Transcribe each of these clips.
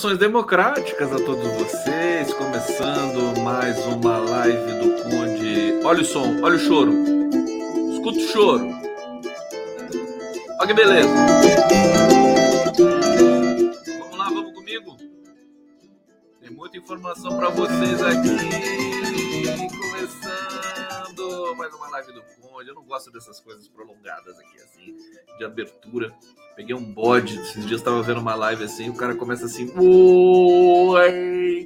Saudações democráticas a todos vocês, começando mais uma live do Conde. Olha o som, olha o choro. Escuta o choro. Olha que beleza. Vamos lá, vamos comigo. Tem muita informação para vocês aqui. Começando mais uma live do Conde. Gosto dessas coisas prolongadas aqui, assim, de abertura. Peguei um bode, esses dias estava vendo uma live assim, o cara começa assim,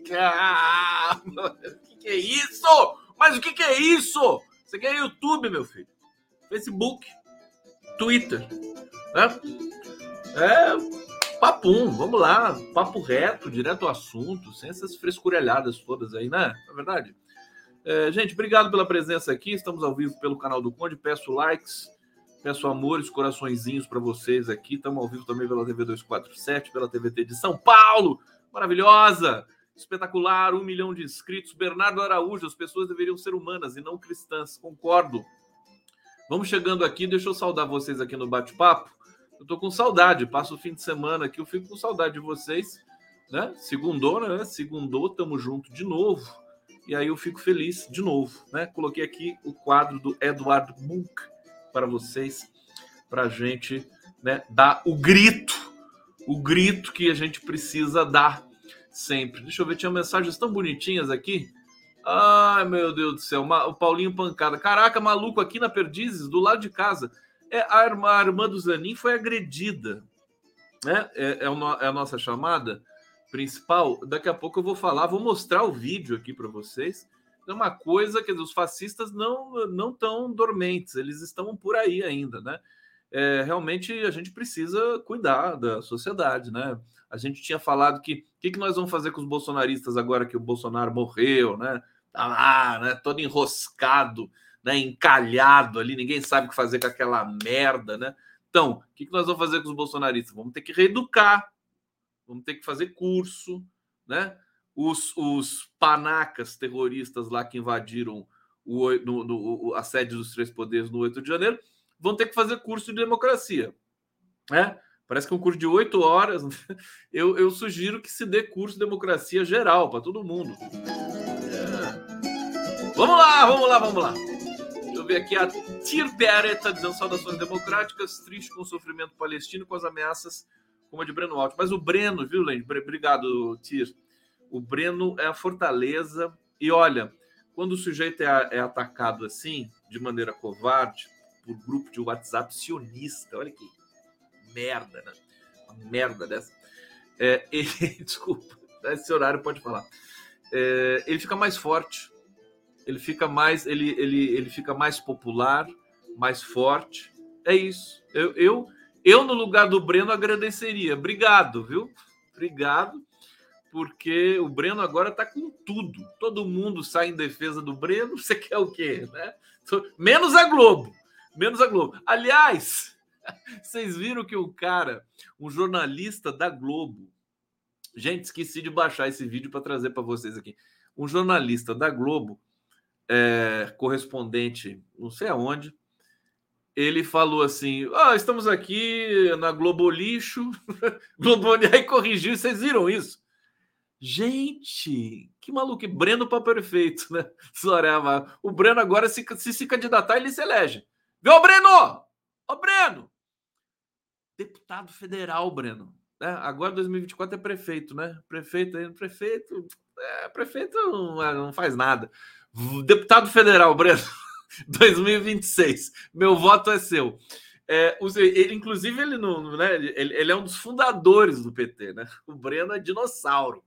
cara, o que, que é isso? Mas o que, que é isso? Você quer YouTube, meu filho? Facebook, Twitter, né? É, papum, vamos lá, papo reto, direto ao assunto, sem essas frescurelhadas todas aí, né? Na é verdade. É, gente, obrigado pela presença aqui. Estamos ao vivo pelo canal do Conde. Peço likes, Peço amores, coraçõezinhos para vocês aqui. Estamos ao vivo também pela TV 247, pela TVT de São Paulo. Maravilhosa! Espetacular, um milhão de inscritos. Bernardo Araújo, as pessoas deveriam ser humanas e não cristãs. Concordo. Vamos chegando aqui, deixa eu saudar vocês aqui no bate-papo. Eu tô com saudade, passo o fim de semana aqui, eu fico com saudade de vocês, né? Segundou, né? Segundou, tamo junto de novo. E aí eu fico feliz de novo, né? Coloquei aqui o quadro do Eduardo Munk para vocês, para a gente né, dar o grito, o grito que a gente precisa dar sempre. Deixa eu ver, tinha mensagens tão bonitinhas aqui. Ai, meu Deus do céu, o Paulinho Pancada. Caraca, maluco, aqui na Perdizes, do lado de casa. É, a, irmã, a irmã do Zanin foi agredida. Né? É, é, é a nossa chamada principal. Daqui a pouco eu vou falar, vou mostrar o vídeo aqui para vocês é uma coisa que os fascistas não não estão dormentes, eles estão por aí ainda, né? É, realmente a gente precisa cuidar da sociedade, né? A gente tinha falado que o que, que nós vamos fazer com os bolsonaristas agora que o Bolsonaro morreu, né? Tá lá, né? Todo enroscado, né? Encalhado ali, ninguém sabe o que fazer com aquela merda, né? Então, o que, que nós vamos fazer com os bolsonaristas? Vamos ter que reeducar, vamos ter que fazer curso, né? os, os panacas terroristas lá que invadiram o, no, no, a sede dos Três Poderes no 8 de janeiro vão ter que fazer curso de democracia. Né? Parece que um curso de oito horas. Eu, eu, sugiro que se dê curso de democracia geral para todo mundo. É. Vamos lá, vamos lá, vamos lá. Deixa eu ver aqui. A Tir dizendo saudações democráticas, triste com o sofrimento palestino com as ameaças como a de Breno Alto. Mas o Breno, viu, Lente? Obrigado, Tir. O Breno é a fortaleza. E olha, quando o sujeito é, é atacado assim, de maneira covarde, por grupo de WhatsApp sionista, olha que merda, né? Uma merda dessa. É, ele, desculpa, esse horário pode falar. É, ele fica mais forte, ele fica mais, ele, ele, ele fica mais popular, mais forte. É isso. Eu, eu, eu no lugar do Breno agradeceria. Obrigado, viu? Obrigado porque o Breno agora está com tudo. Todo mundo sai em defesa do Breno. Você quer o quê? Né? Menos a Globo. Menos a Globo. Aliás, vocês viram que o cara, um jornalista da Globo, gente, esqueci de baixar esse vídeo para trazer para vocês aqui. Um jornalista da Globo, é, correspondente, não sei aonde, ele falou assim: ah, estamos aqui na Globo Lixo. Globo aí corrigiu, vocês viram isso? Gente, que maluco. Breno para perfeito, né? O Breno agora, se, se se candidatar, ele se elege. Viu, Breno? Ô, Breno! Deputado federal, Breno. É, agora 2024 é prefeito, né? Prefeito, prefeito, é, prefeito não, não faz nada. Deputado federal, Breno, 2026. Meu voto é seu. É, ele, inclusive, ele não, né? Ele, ele, é um dos fundadores do PT, né? O Breno é dinossauro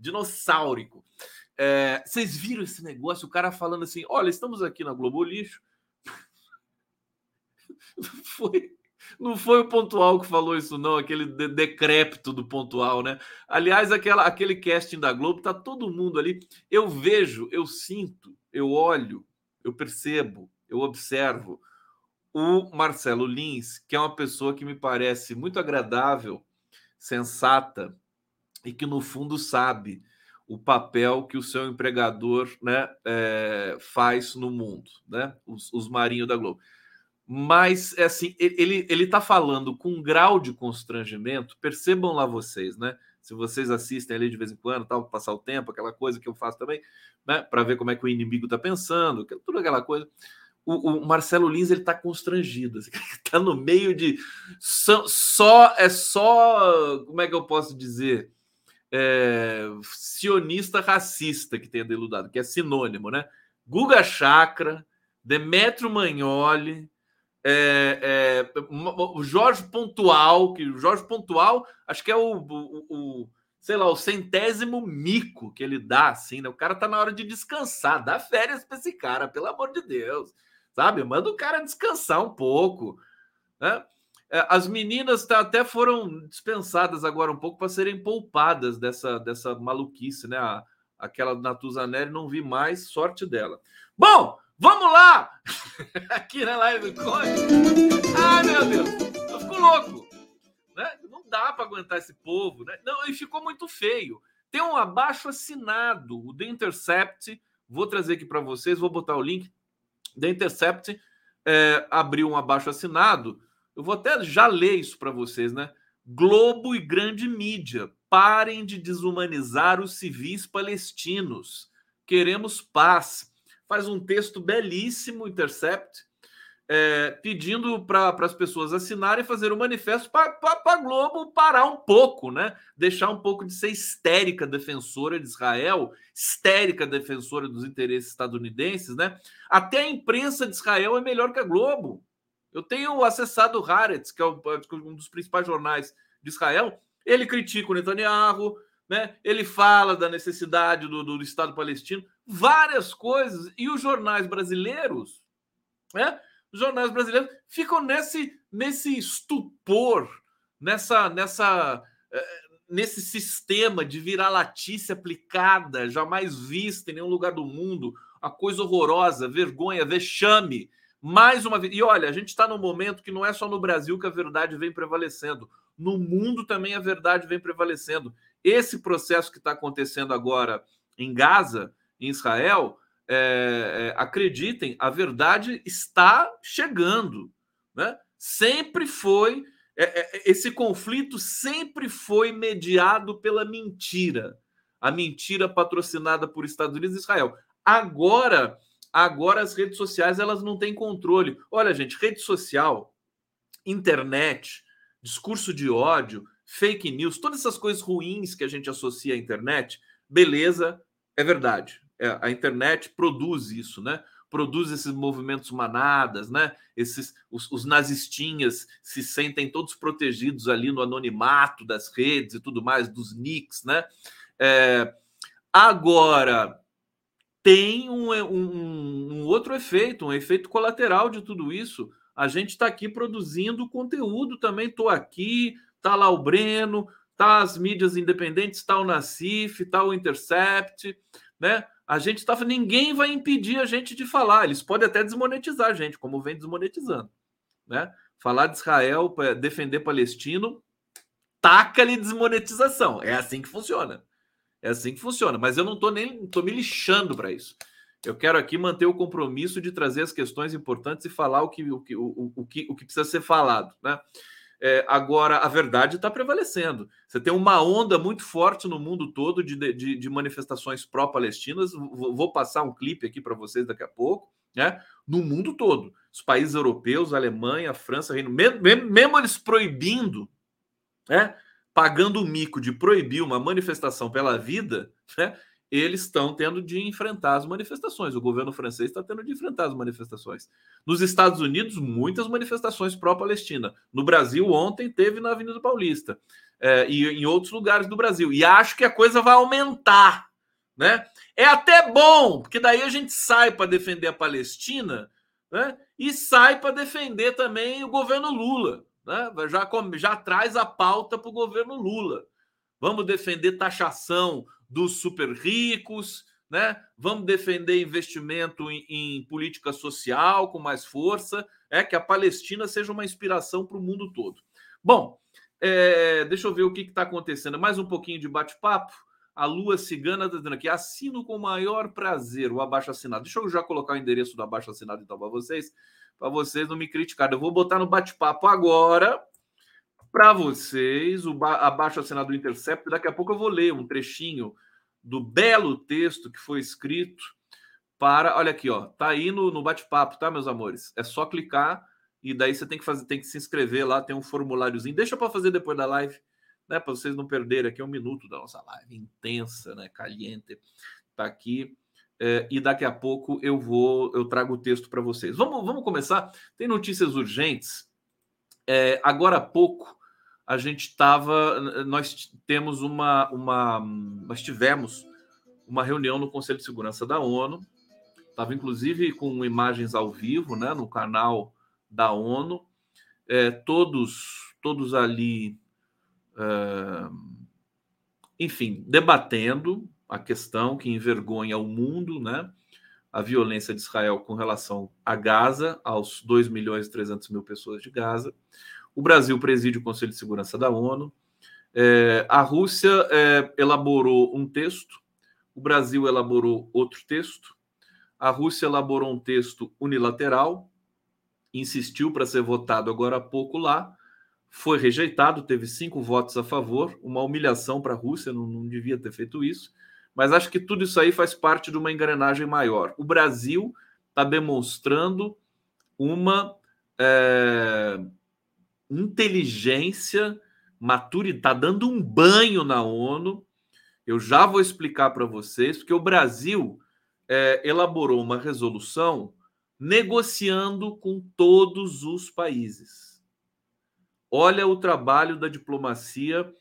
dinossáurico. É, vocês viram esse negócio? O cara falando assim: olha, estamos aqui na Globo Lixo. foi, não foi o pontual que falou isso, não, aquele de decrépito do pontual, né? Aliás, aquela, aquele casting da Globo, tá todo mundo ali. Eu vejo, eu sinto, eu olho, eu percebo, eu observo o Marcelo Lins, que é uma pessoa que me parece muito agradável, sensata, e que no fundo sabe o papel que o seu empregador né, é, faz no mundo, né? Os, os marinhos da Globo. Mas é assim, ele está falando com um grau de constrangimento. Percebam lá vocês, né? Se vocês assistem ali de vez em quando, tal, passar o tempo, aquela coisa que eu faço também, né? Para ver como é que o inimigo está pensando, tudo aquela coisa. O, o Marcelo Lins ele está constrangido, está no meio de só, só é só como é que eu posso dizer é, sionista racista que tem deludado, que é sinônimo, né? Guga Chakra, Demetrio Magnoli, é, é, o Jorge Pontual, que o Jorge Pontual, acho que é o, o, o, sei lá, o centésimo mico que ele dá, assim, né? O cara tá na hora de descansar, dá férias para esse cara, pelo amor de Deus, sabe? Manda o cara descansar um pouco, né? É, as meninas tá, até foram dispensadas agora um pouco para serem poupadas dessa, dessa maluquice, né? A, aquela Natuzanelli não vi mais, sorte dela. Bom, vamos lá! Aqui na live do Conde. Ai, meu Deus, eu fico louco. Né? Não dá para aguentar esse povo, né? Não, e ficou muito feio. Tem um abaixo assinado, o The Intercept. Vou trazer aqui para vocês, vou botar o link. The Intercept é, abriu um abaixo assinado eu vou até já ler isso para vocês, né? Globo e grande mídia, parem de desumanizar os civis palestinos. Queremos paz. Faz um texto belíssimo, Intercept, é, pedindo para as pessoas assinarem e fazer um manifesto para a Globo parar um pouco, né? Deixar um pouco de ser histérica defensora de Israel, histérica defensora dos interesses estadunidenses, né? Até a imprensa de Israel é melhor que a Globo. Eu tenho acessado o Haaretz, que é um dos principais jornais de Israel. Ele critica o Netanyahu, né? ele fala da necessidade do, do Estado palestino, várias coisas. E os jornais brasileiros, né? os jornais brasileiros ficam nesse, nesse estupor, nessa, nessa, eh, nesse sistema de vira-latice aplicada, jamais vista em nenhum lugar do mundo, a coisa horrorosa, vergonha, vexame mais uma vez. E olha, a gente está num momento que não é só no Brasil que a verdade vem prevalecendo. No mundo também a verdade vem prevalecendo. Esse processo que está acontecendo agora em Gaza, em Israel, é, é, acreditem, a verdade está chegando. Né? Sempre foi. É, é esse conflito sempre foi mediado pela mentira. A mentira patrocinada por Estados Unidos e Israel. Agora Agora as redes sociais elas não têm controle. Olha, gente, rede social, internet, discurso de ódio, fake news, todas essas coisas ruins que a gente associa à internet, beleza, é verdade. É, a internet produz isso, né? Produz esses movimentos manadas, né? Esses os, os nazistinhas se sentem todos protegidos ali no anonimato das redes e tudo mais, dos nicks, né? É, agora, tem um, um, um, outro efeito, um efeito colateral de tudo isso. A gente está aqui produzindo conteúdo também. Estou aqui, tá lá o Breno, tá as mídias independentes, tá o Nacif, tá o Intercept, né? A gente está, ninguém vai impedir a gente de falar. Eles podem até desmonetizar a gente, como vem desmonetizando, né? Falar de Israel, defender palestino, taca-lhe desmonetização. É assim que funciona. É assim que funciona. Mas eu não estou nem tô me lixando para isso. Eu quero aqui manter o compromisso de trazer as questões importantes e falar o que, o que, o, o que, o que precisa ser falado. Né? É, agora, a verdade está prevalecendo. Você tem uma onda muito forte no mundo todo de, de, de manifestações pró-palestinas. Vou passar um clipe aqui para vocês daqui a pouco. Né? No mundo todo. Os países europeus, Alemanha, França, Reino mesmo, mesmo eles proibindo, né? pagando o mico de proibir uma manifestação pela vida, né, eles estão tendo de enfrentar as manifestações. O governo francês está tendo de enfrentar as manifestações. Nos Estados Unidos, muitas manifestações pró-Palestina. No Brasil, ontem teve na Avenida Paulista é, e em outros lugares do Brasil. E acho que a coisa vai aumentar. Né? É até bom, porque daí a gente sai para defender a Palestina né? e sai para defender também o governo Lula né? já, já traz a pauta para o governo Lula. Vamos defender taxação dos super ricos, né? Vamos defender investimento em, em, política social com mais força, é que a Palestina seja uma inspiração para o mundo todo. Bom, é, deixa eu ver o que está acontecendo. Mais um pouquinho de bate-papo. A Lua Cigana está dizendo aqui: assino com o maior prazer o abaixo assinado. Deixa eu já colocar o endereço do abaixo assinado então para vocês para vocês não me criticarem. Eu vou botar no bate-papo agora. Para vocês o abaixo assinado do Intercept. Daqui a pouco eu vou ler um trechinho do belo texto que foi escrito para. Olha aqui, ó. Tá aí no, no bate-papo, tá, meus amores? É só clicar e daí você tem que fazer, tem que se inscrever lá, tem um formuláriozinho. Deixa para fazer depois da live, né? Para vocês não perderem aqui um minuto da nossa live intensa, né? Caliente. Tá aqui. É, e daqui a pouco eu vou, eu trago o texto para vocês. Vamos, vamos começar. Tem notícias urgentes. É, agora há pouco a gente estava, nós temos uma, uma, nós tivemos uma reunião no Conselho de Segurança da ONU. Estava inclusive com imagens ao vivo, né, no canal da ONU. É, todos, todos ali, é, enfim, debatendo a questão que envergonha o mundo, né? A violência de Israel com relação a Gaza, aos 2 milhões e 300 mil pessoas de Gaza. O Brasil preside o Conselho de Segurança da ONU. É, a Rússia é, elaborou um texto, o Brasil elaborou outro texto. A Rússia elaborou um texto unilateral, insistiu para ser votado agora há pouco lá, foi rejeitado, teve cinco votos a favor, uma humilhação para a Rússia, não, não devia ter feito isso. Mas acho que tudo isso aí faz parte de uma engrenagem maior. O Brasil está demonstrando uma é, inteligência, maturidade, está dando um banho na ONU. Eu já vou explicar para vocês, porque o Brasil é, elaborou uma resolução negociando com todos os países. Olha o trabalho da diplomacia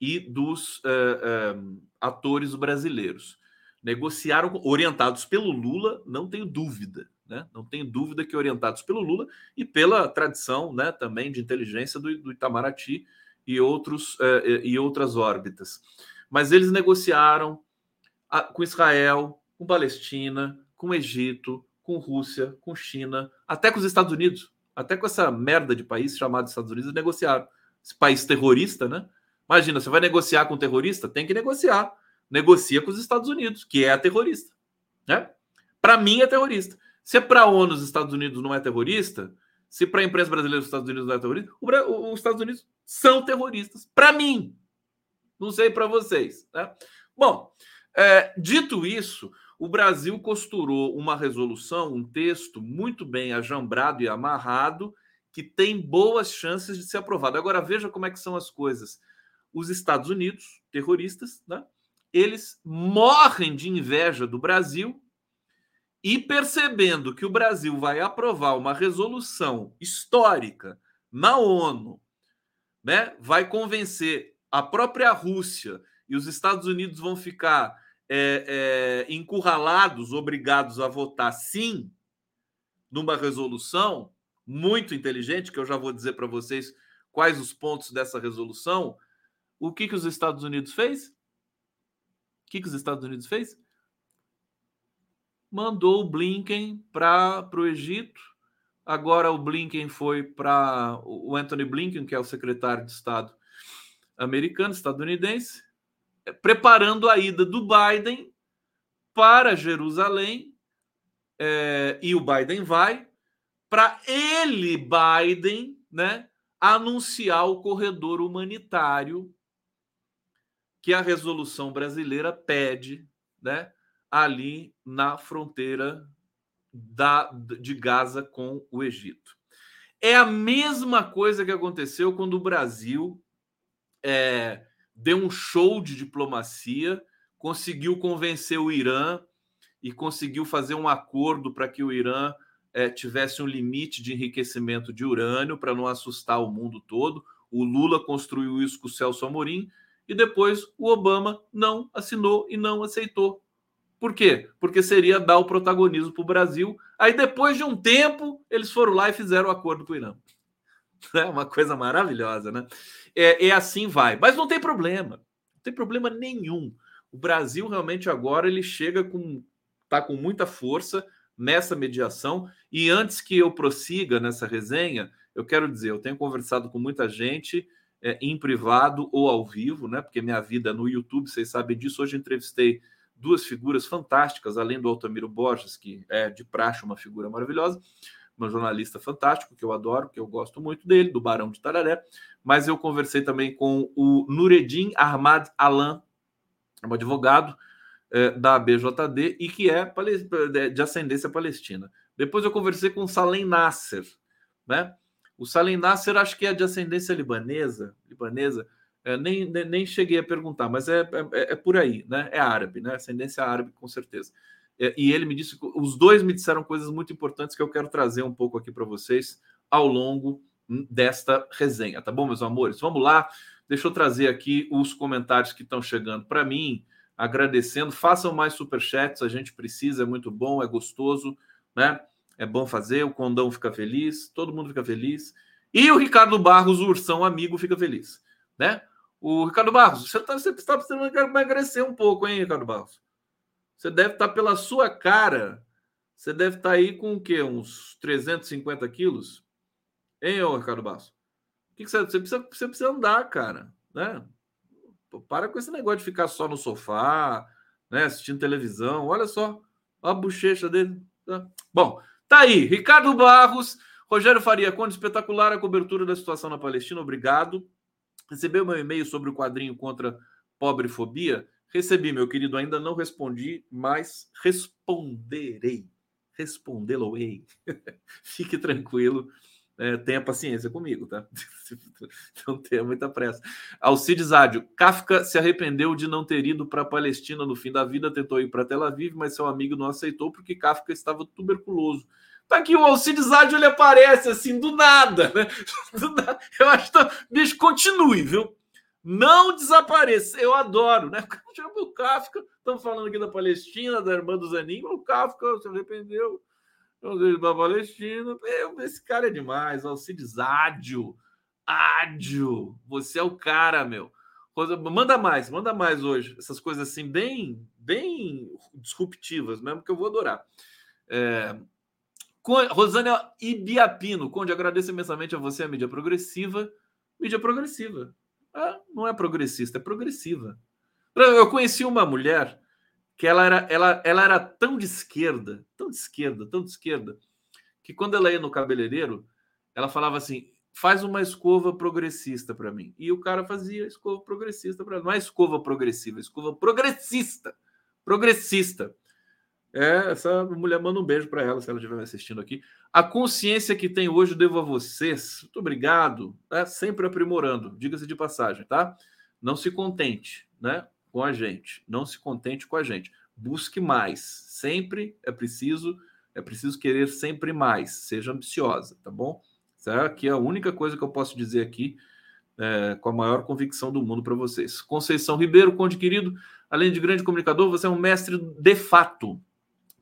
e dos é, é, atores brasileiros. Negociaram, orientados pelo Lula, não tenho dúvida, né? Não tenho dúvida que orientados pelo Lula e pela tradição, né, também de inteligência do, do Itamaraty e outros é, e outras órbitas. Mas eles negociaram a, com Israel, com Palestina, com Egito, com Rússia, com China, até com os Estados Unidos, até com essa merda de país chamado Estados Unidos, negociaram. Esse país terrorista, né? Imagina, você vai negociar com um terrorista? Tem que negociar. Negocia com os Estados Unidos, que é terrorista. Né? Para mim é terrorista. Se é para a ONU os Estados Unidos não é terrorista, se para a imprensa brasileira os Estados Unidos não é terrorista, os Estados Unidos são terroristas. Para mim. Não sei para vocês. Né? Bom, é, dito isso, o Brasil costurou uma resolução, um texto muito bem ajambrado e amarrado, que tem boas chances de ser aprovado. Agora veja como é que são as coisas os Estados Unidos, terroristas, né? eles morrem de inveja do Brasil e percebendo que o Brasil vai aprovar uma resolução histórica na ONU, né? vai convencer a própria Rússia e os Estados Unidos vão ficar é, é, encurralados, obrigados a votar sim numa resolução muito inteligente, que eu já vou dizer para vocês quais os pontos dessa resolução, o que, que os Estados Unidos fez? O que, que os Estados Unidos fez? Mandou o Blinken para o Egito. Agora o Blinken foi para o Anthony Blinken, que é o secretário de Estado americano, estadunidense, é, preparando a ida do Biden para Jerusalém. É, e o Biden vai para ele, Biden, né, anunciar o corredor humanitário que a resolução brasileira pede, né, ali na fronteira da, de Gaza com o Egito. É a mesma coisa que aconteceu quando o Brasil é, deu um show de diplomacia, conseguiu convencer o Irã e conseguiu fazer um acordo para que o Irã é, tivesse um limite de enriquecimento de urânio para não assustar o mundo todo. O Lula construiu isso com o Celso Amorim e depois o Obama não assinou e não aceitou. Por quê? Porque seria dar o protagonismo para o Brasil. Aí depois de um tempo, eles foram lá e fizeram o acordo com o Irã. É uma coisa maravilhosa, né? É, é assim vai. Mas não tem problema. Não tem problema nenhum. O Brasil realmente agora ele chega com. tá com muita força nessa mediação. E antes que eu prossiga nessa resenha, eu quero dizer, eu tenho conversado com muita gente é, em privado ou ao vivo, né? Porque minha vida no YouTube, vocês sabem disso. Hoje entrevistei duas figuras fantásticas, além do Altamiro Borges, que é de praxe uma figura maravilhosa. um jornalista fantástico, que eu adoro, que eu gosto muito dele, do Barão de Tararé, mas eu conversei também com o Nureddin Ahmad Alan, um advogado é, da BJD e que é de ascendência palestina. Depois eu conversei com o Salem Nasser, né? O Salem Nasser acho que é de ascendência libanesa, libanesa, é, nem, nem cheguei a perguntar, mas é, é, é, por aí, né? É árabe, né? Ascendência árabe, com certeza. É, e ele me disse, os dois me disseram coisas muito importantes que eu quero trazer um pouco aqui para vocês ao longo desta resenha, tá bom, meus amores? Vamos lá, deixa eu trazer aqui os comentários que estão chegando para mim, agradecendo. Façam mais superchats, a gente precisa, é muito bom, é gostoso, né? É bom fazer, o Condão fica feliz, todo mundo fica feliz. E o Ricardo Barros, o ursão amigo, fica feliz, né? O Ricardo Barros, você está tá precisando emagrecer um pouco, hein, Ricardo Barros? Você deve estar tá pela sua cara. Você deve estar tá aí com o quê? Uns 350 quilos? Hein, ô Ricardo Barros? O que, que você, você, precisa, você precisa andar, cara, né? Para com esse negócio de ficar só no sofá, né? Assistindo televisão. Olha só a bochecha dele. Tá? Bom, tá aí. Ricardo Barros, Rogério Faria, quando espetacular a cobertura da situação na Palestina. Obrigado. Recebeu meu e-mail sobre o quadrinho contra pobrefobia? Recebi, meu querido, ainda não respondi, mas responderei. Respondê-lo-ei. Fique tranquilo. É, tenha paciência comigo, tá? não tenha muita pressa. Alcides Ádio, Kafka se arrependeu de não ter ido para a Palestina no fim da vida, tentou ir para Tel Aviv, mas seu amigo não aceitou porque Kafka estava tuberculoso. Tá aqui o Alcides Ádio, ele aparece assim, do nada, né? Do nada. Eu acho que, tá... bicho, continue, viu? Não desapareça. Eu adoro, né? O Kafka, estamos falando aqui da Palestina, da irmã do Zanin, o Kafka se arrependeu da Palestina. Esse cara é demais. Alcides Ádio. Ádio. Você é o cara, meu. Manda mais, manda mais hoje. Essas coisas assim, bem, bem disruptivas mesmo, que eu vou adorar. É... Rosânia Ibiapino, Conde, agradeço imensamente a você, a mídia progressiva. Mídia progressiva. Ah, não é progressista, é progressiva. Eu conheci uma mulher que ela era, ela, ela era tão de esquerda, tão de esquerda, tão de esquerda, que quando ela ia no cabeleireiro, ela falava assim: faz uma escova progressista para mim. E o cara fazia escova progressista para não é escova progressiva, é escova progressista, progressista. É, essa mulher manda um beijo para ela se ela estiver assistindo aqui. A consciência que tem hoje eu devo a vocês. Muito obrigado. É sempre aprimorando, diga-se de passagem, tá? Não se contente, né? com a gente. Não se contente com a gente. Busque mais. Sempre é preciso, é preciso querer sempre mais. Seja ambiciosa, tá bom? Essa aqui é a única coisa que eu posso dizer aqui é, com a maior convicção do mundo para vocês. Conceição Ribeiro, Conde querido, além de grande comunicador, você é um mestre de fato.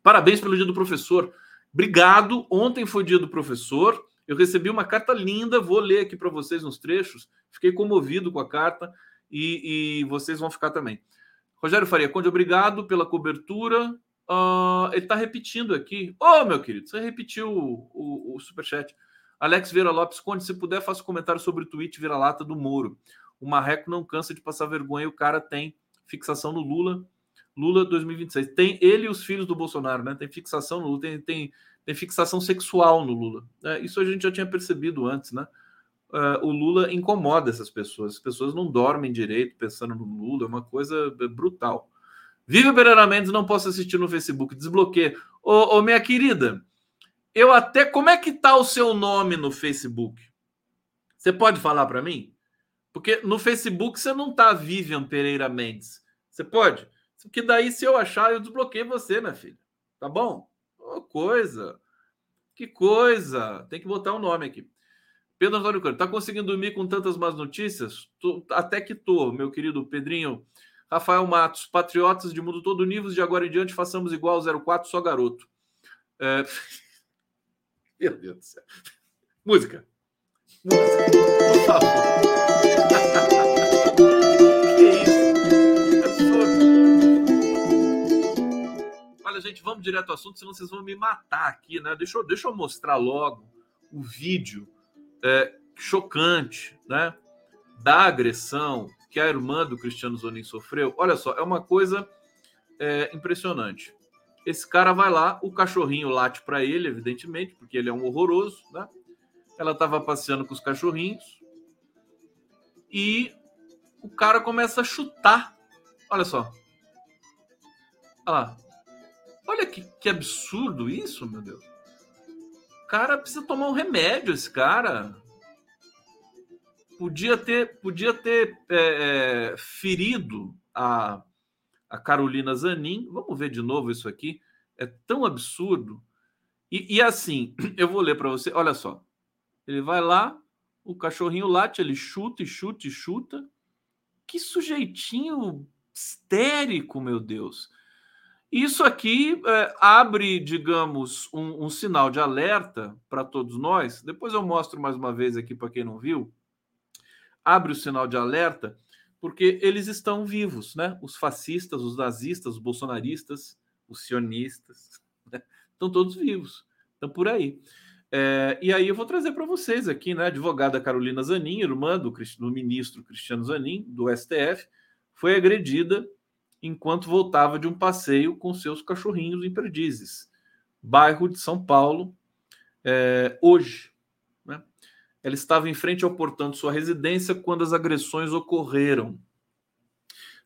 Parabéns pelo dia do professor. Obrigado. Ontem foi dia do professor. Eu recebi uma carta linda, vou ler aqui para vocês nos trechos. Fiquei comovido com a carta e, e vocês vão ficar também. Rogério Faria Conde, obrigado pela cobertura. Uh, ele está repetindo aqui. Ô, oh, meu querido, você repetiu o, o, o superchat. Alex Vieira Lopes, Conde, se puder, faça um comentário sobre o tweet vira-lata do Moro. O Marreco não cansa de passar vergonha e o cara tem fixação no Lula. Lula 2026. Tem ele e os filhos do Bolsonaro, né? Tem fixação no Lula, tem, tem, tem fixação sexual no Lula. É, isso a gente já tinha percebido antes, né? uh, o Lula incomoda essas pessoas. As pessoas não dormem direito pensando no Lula, é uma coisa brutal. Viva Pereira Mendes, não posso assistir no Facebook, desbloqueia. Ô, ô, minha querida, eu até. Como é que tá o seu nome no Facebook? Você pode falar para mim? Porque no Facebook você não tá Vivian Pereira Mendes. Você pode? Porque daí, se eu achar, eu desbloqueio você, minha filha. Tá bom? Oh, coisa. Que coisa. Tem que botar o um nome aqui. Pedro Antônio Cândido, tá conseguindo dormir com tantas más notícias? Tô, até que tô, meu querido Pedrinho. Rafael Matos, patriotas de mundo todo unidos, de agora em diante façamos igual ao 04, só garoto. É... Meu Deus do céu. Música. Música, por favor. Gente, vamos direto ao assunto, senão vocês vão me matar aqui, né? Deixa eu, deixa eu mostrar logo o vídeo é, chocante, né? Da agressão que a irmã do Cristiano Zonin sofreu. Olha só, é uma coisa é, impressionante. Esse cara vai lá, o cachorrinho late para ele, evidentemente, porque ele é um horroroso, né? Ela estava passeando com os cachorrinhos e o cara começa a chutar. Olha só. Olha lá. Olha que, que absurdo isso, meu Deus. O cara precisa tomar um remédio, esse cara. Podia ter, podia ter é, é, ferido a, a Carolina Zanin. Vamos ver de novo isso aqui. É tão absurdo. E, e assim, eu vou ler para você. Olha só. Ele vai lá, o cachorrinho late, ele chuta e chuta e chuta. Que sujeitinho histérico, meu Deus. Isso aqui é, abre, digamos, um, um, sinal de alerta para todos nós. Depois eu mostro mais uma vez aqui para quem não viu. Abre o sinal de alerta porque eles estão vivos, né? Os fascistas, os nazistas, os bolsonaristas, os sionistas, né? estão todos vivos, estão por aí. É, e aí eu vou trazer para vocês aqui, né? A advogada Carolina Zanin, irmã do, do ministro Cristiano Zanin, do STF, foi agredida enquanto voltava de um passeio com seus cachorrinhos em Perdizes, bairro de São Paulo, é, hoje. Né? Ela estava em frente ao portão de sua residência quando as agressões ocorreram.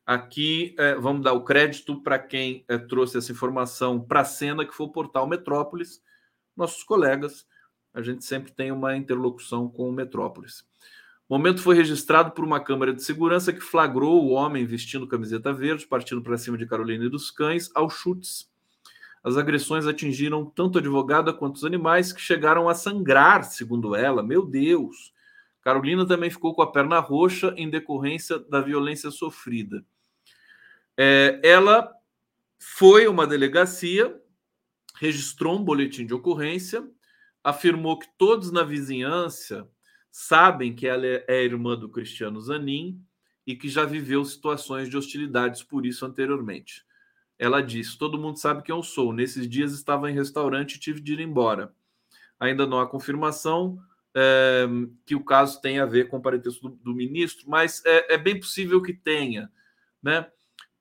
Aqui é, vamos dar o crédito para quem é, trouxe essa informação para a cena, que foi o portal Metrópolis, nossos colegas a gente sempre tem uma interlocução com o Metrópolis. O momento foi registrado por uma câmera de segurança que flagrou o homem vestindo camiseta verde, partindo para cima de Carolina e dos cães, aos chutes. As agressões atingiram tanto a advogada quanto os animais, que chegaram a sangrar, segundo ela. Meu Deus! Carolina também ficou com a perna roxa em decorrência da violência sofrida. É, ela foi uma delegacia, registrou um boletim de ocorrência afirmou que todos na vizinhança sabem que ela é, é irmã do Cristiano Zanin e que já viveu situações de hostilidades por isso anteriormente. Ela disse: Todo mundo sabe quem eu sou. Nesses dias estava em restaurante e tive de ir embora. Ainda não há confirmação é, que o caso tenha a ver com o parentesco do, do ministro, mas é, é, bem possível que tenha, né?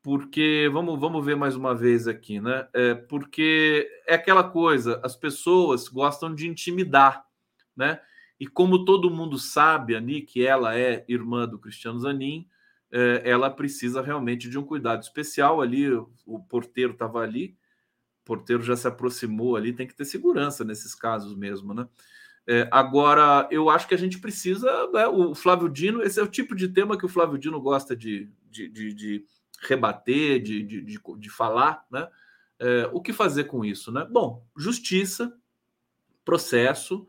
porque vamos, vamos ver mais uma vez aqui, né? É porque é aquela coisa, as pessoas gostam de intimidar, né? E como todo mundo sabe, a que ela é irmã do Cristiano Zanin, é, ela precisa realmente de um cuidado especial ali. O, o porteiro estava ali, o porteiro já se aproximou ali, tem que ter segurança nesses casos mesmo, né? É, agora, eu acho que a gente precisa. Né, o Flávio Dino, esse é o tipo de tema que o Flávio Dino gosta de, de, de, de rebater, de, de, de, de falar, né? É, o que fazer com isso, né? Bom, justiça, processo.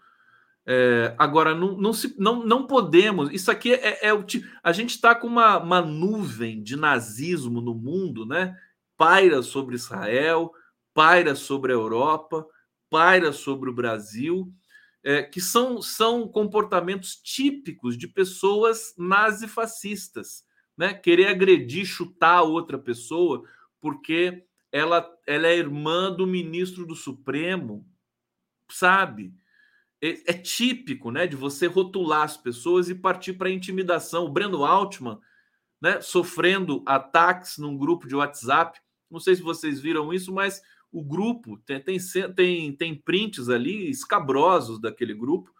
É, agora, não, não, se, não, não podemos. Isso aqui é, é o tipo. A gente está com uma, uma nuvem de nazismo no mundo, né? Paira sobre Israel, paira sobre a Europa, paira sobre o Brasil, é, que são, são comportamentos típicos de pessoas nazifascistas né? Querer agredir, chutar outra pessoa porque ela, ela é irmã do ministro do Supremo, sabe? É, é típico, né, de você rotular as pessoas e partir para intimidação. O Breno Altman, né, sofrendo ataques num grupo de WhatsApp. Não sei se vocês viram isso, mas o grupo tem, tem, tem, tem prints ali escabrosos daquele grupo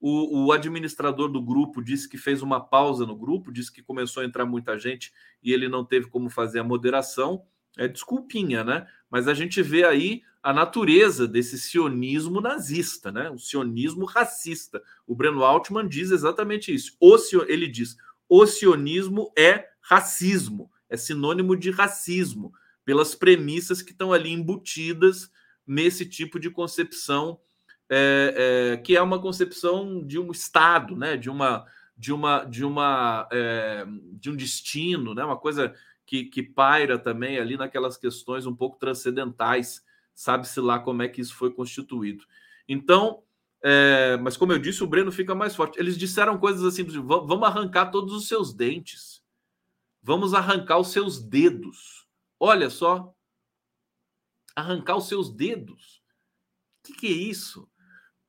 o, o, administrador do grupo disse que fez uma pausa no grupo, disse que começou a entrar muita gente e ele não teve como fazer a moderação. É desculpinha, né? Mas a gente vê aí a natureza desse sionismo nazista, né? O sionismo racista. O Breno Altman diz exatamente isso. O, ele diz: o sionismo é racismo, é sinônimo de racismo, pelas premissas que estão ali embutidas nesse tipo de concepção é, é, que é uma concepção de um Estado, né? de, uma, de, uma, de, uma, é, de um destino, né? uma coisa que, que paira também ali naquelas questões um pouco transcendentais, sabe-se lá como é que isso foi constituído. Então, é, mas como eu disse, o Breno fica mais forte. Eles disseram coisas assim: vamos arrancar todos os seus dentes, vamos arrancar os seus dedos. Olha só, arrancar os seus dedos. O que, que é isso?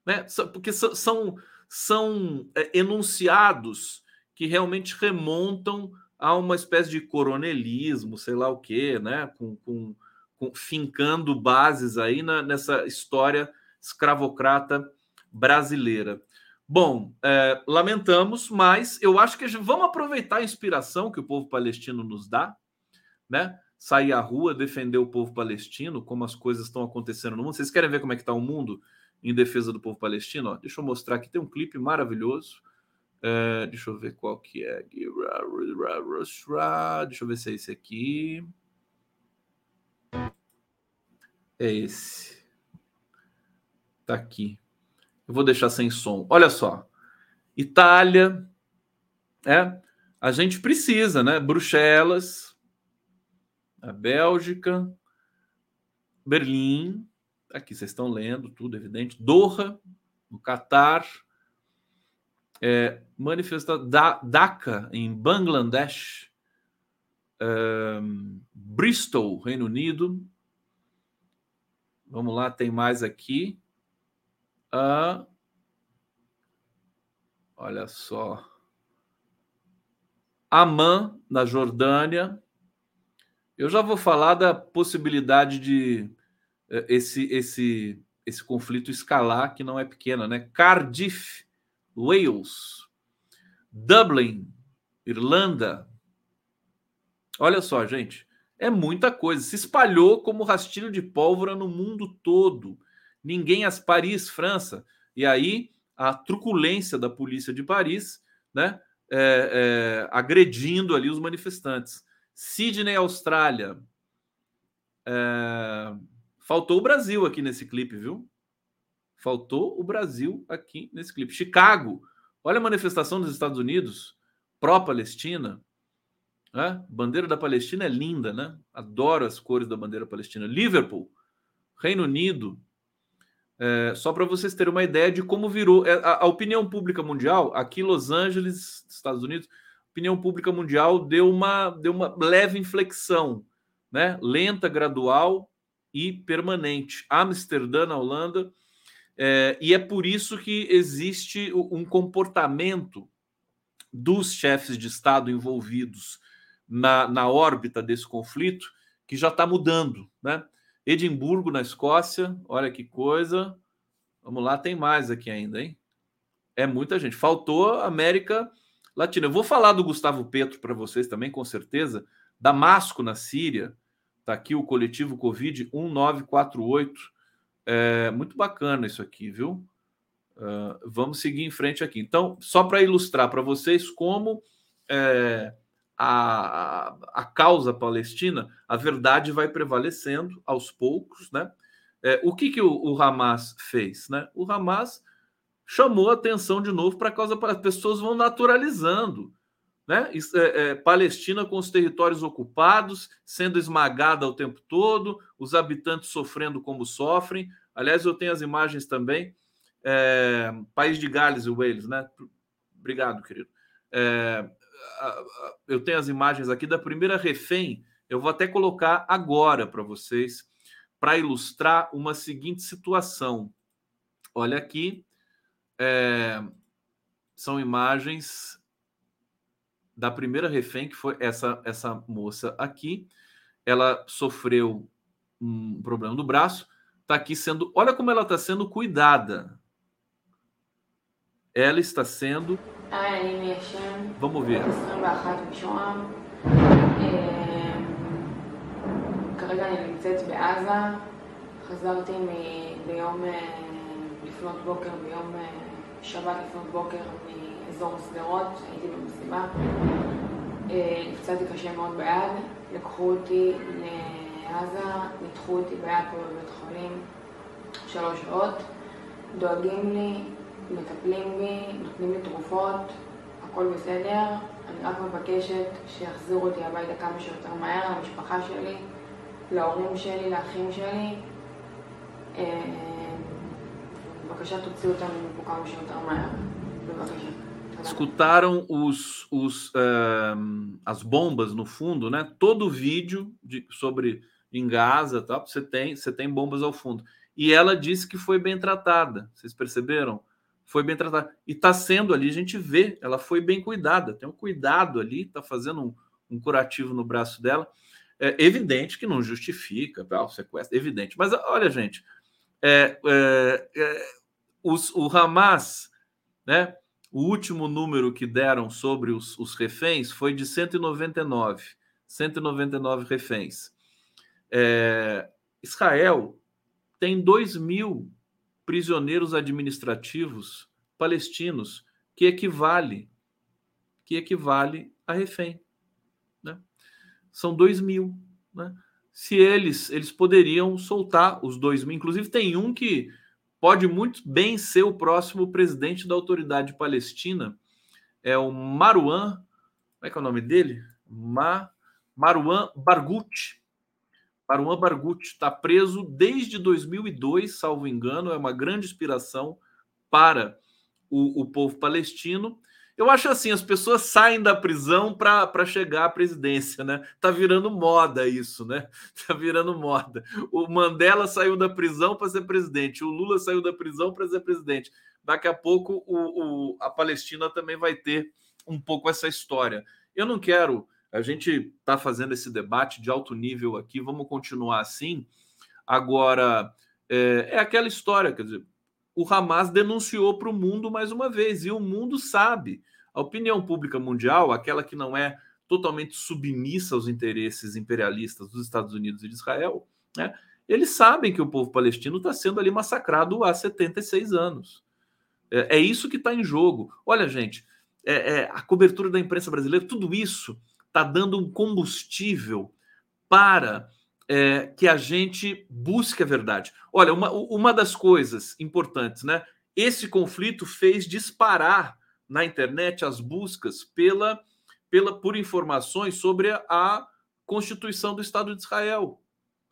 né? Porque são, são é, enunciados que realmente remontam a uma espécie de coronelismo, sei lá o quê, né? Com, com, fincando bases aí na, nessa história escravocrata brasileira. Bom, é, lamentamos, mas eu acho que gente, vamos aproveitar a inspiração que o povo palestino nos dá, né? Sair à rua, defender o povo palestino, como as coisas estão acontecendo no mundo. Vocês querem ver como é que está o mundo em defesa do povo palestino? Ó, deixa eu mostrar aqui, tem um clipe maravilhoso. É, deixa eu ver qual que é. Deixa eu ver se é esse aqui. É esse. Tá aqui. Eu vou deixar sem som. Olha só. Itália, é, a gente precisa, né? Bruxelas, a Bélgica, Berlim, aqui vocês estão lendo tudo, evidente. Doha, no Catar, é, manifestação da Dhaka, em Bangladesh, é, Bristol, Reino Unido. Vamos lá, tem mais aqui. Ah, olha só. Amã, na Jordânia. Eu já vou falar da possibilidade de eh, esse, esse, esse conflito escalar, que não é pequena, né? Cardiff, Wales, Dublin, Irlanda. Olha só, gente, é muita coisa. Se espalhou como rastilho de pólvora no mundo todo ninguém as Paris, França. E aí a truculência da polícia de Paris, né, é, é, agredindo ali os manifestantes. Sydney, Austrália. É, faltou o Brasil aqui nesse clipe, viu? Faltou o Brasil aqui nesse clipe. Chicago, olha a manifestação dos Estados Unidos, pró-Palestina. Né? Bandeira da Palestina é linda, né? Adoro as cores da bandeira palestina. Liverpool, Reino Unido, é, só para vocês terem uma ideia de como virou é, a, a, opinião pública mundial, aqui Los Angeles, Estados Unidos, opinião pública mundial deu uma, deu uma leve inflexão, né? lenta, gradual e permanente. Amsterdã, na Holanda, é, e é por isso que existe um comportamento dos chefes de Estado envolvidos na, na órbita desse conflito que já está mudando, né? Edimburgo, na Escócia. Olha que coisa. Vamos lá, tem mais aqui ainda, hein? É muita gente. Faltou América Latina. Eu vou falar do Gustavo Petro para vocês também, com certeza. Damasco, na Síria. Está aqui o coletivo Covid 1948. É muito bacana isso aqui, viu? Uh, vamos seguir em frente aqui. Então, só para ilustrar para vocês como é, a, a causa palestina, a verdade vai prevalecendo aos poucos, né? É, o que, que o, o, Hamas fez? Né? O Hamas chamou atenção de novo para a causa para as pessoas vão naturalizando. Né? É, é, Palestina com os territórios ocupados, sendo esmagada o tempo todo, os habitantes sofrendo como sofrem. Aliás, eu tenho as imagens também. É, País de Gales e Wales, né? Obrigado, querido. Eu tenho as imagens aqui da primeira refém. Eu vou até colocar agora para vocês, para ilustrar uma seguinte situação. Olha aqui, é, são imagens da primeira refém, que foi essa, essa moça aqui. Ela sofreu um problema do braço, está aqui sendo. Olha como ela está sendo cuidada. Ela está sendo vamos ver. כרגע אני נמצאת בעזה, חזרתי ביום לפנות בוקר, ביום שבת לפנות בוקר מאזור שדרות, הייתי במסיבה. נפצעתי קשה מאוד ביד, לקחו אותי לעזה, ניתחו אותי ביד פה בבית חולים שלוש שעות, דואגים לי, מטפלים בי, נותנים לי תרופות, הכל בסדר. אני רק מבקשת שיחזירו אותי הביתה כמה שיותר מהר, למשפחה שלי, להורים שלי, לאחים שלי. אה, בבקשה תוציאו אותנו מפה כמה שיותר מהר. בבקשה. Escutaram os, os, uh, as bombas no fundo, né? Todo o vídeo de, sobre em Gaza, tá? você, tem, você tem bombas ao fundo. E ela disse que foi bem tratada. Vocês perceberam? Foi bem tratada. E está sendo ali, a gente vê, ela foi bem cuidada, tem um cuidado ali, está fazendo um, um, curativo no braço dela. É evidente que não justifica tá, o sequestro, evidente. Mas olha, gente, é, é, é, os, o Hamas, né? O último número que deram sobre os, os reféns foi de 199. 199 reféns. É, Israel tem 2 mil prisioneiros administrativos palestinos, que equivale, que equivale a refém. Né? São 2 mil. Né? Se eles, eles poderiam soltar os 2 mil. Inclusive, tem um que pode muito bem ser o próximo presidente da autoridade palestina, é o Marwan, como é que é o nome dele? Ma, Marwan Barghouti. Marwan Barghouti está preso desde 2002, salvo engano, é uma grande inspiração para o, o povo palestino. Eu acho assim, as pessoas saem da prisão para chegar à presidência, né? Tá virando moda isso, né? Tá virando moda. O Mandela saiu da prisão para ser presidente, o Lula saiu da prisão para ser presidente. Daqui a pouco o, o, a Palestina também vai ter um pouco essa história. Eu não quero. A gente está fazendo esse debate de alto nível aqui, vamos continuar assim. Agora, é, é aquela história, quer dizer, o Hamas denunciou para o mundo mais uma vez, e o mundo sabe. A opinião pública mundial, aquela que não é totalmente submissa aos interesses imperialistas dos Estados Unidos e de Israel, né, eles sabem que o povo palestino está sendo ali massacrado há 76 anos. É, é isso que está em jogo. Olha, gente, é, é, a cobertura da imprensa brasileira, tudo isso está dando um combustível para é, que a gente busque a verdade. Olha, uma, uma das coisas importantes, né? Esse conflito fez disparar na internet as buscas pela, pela por informações sobre a Constituição do Estado de Israel.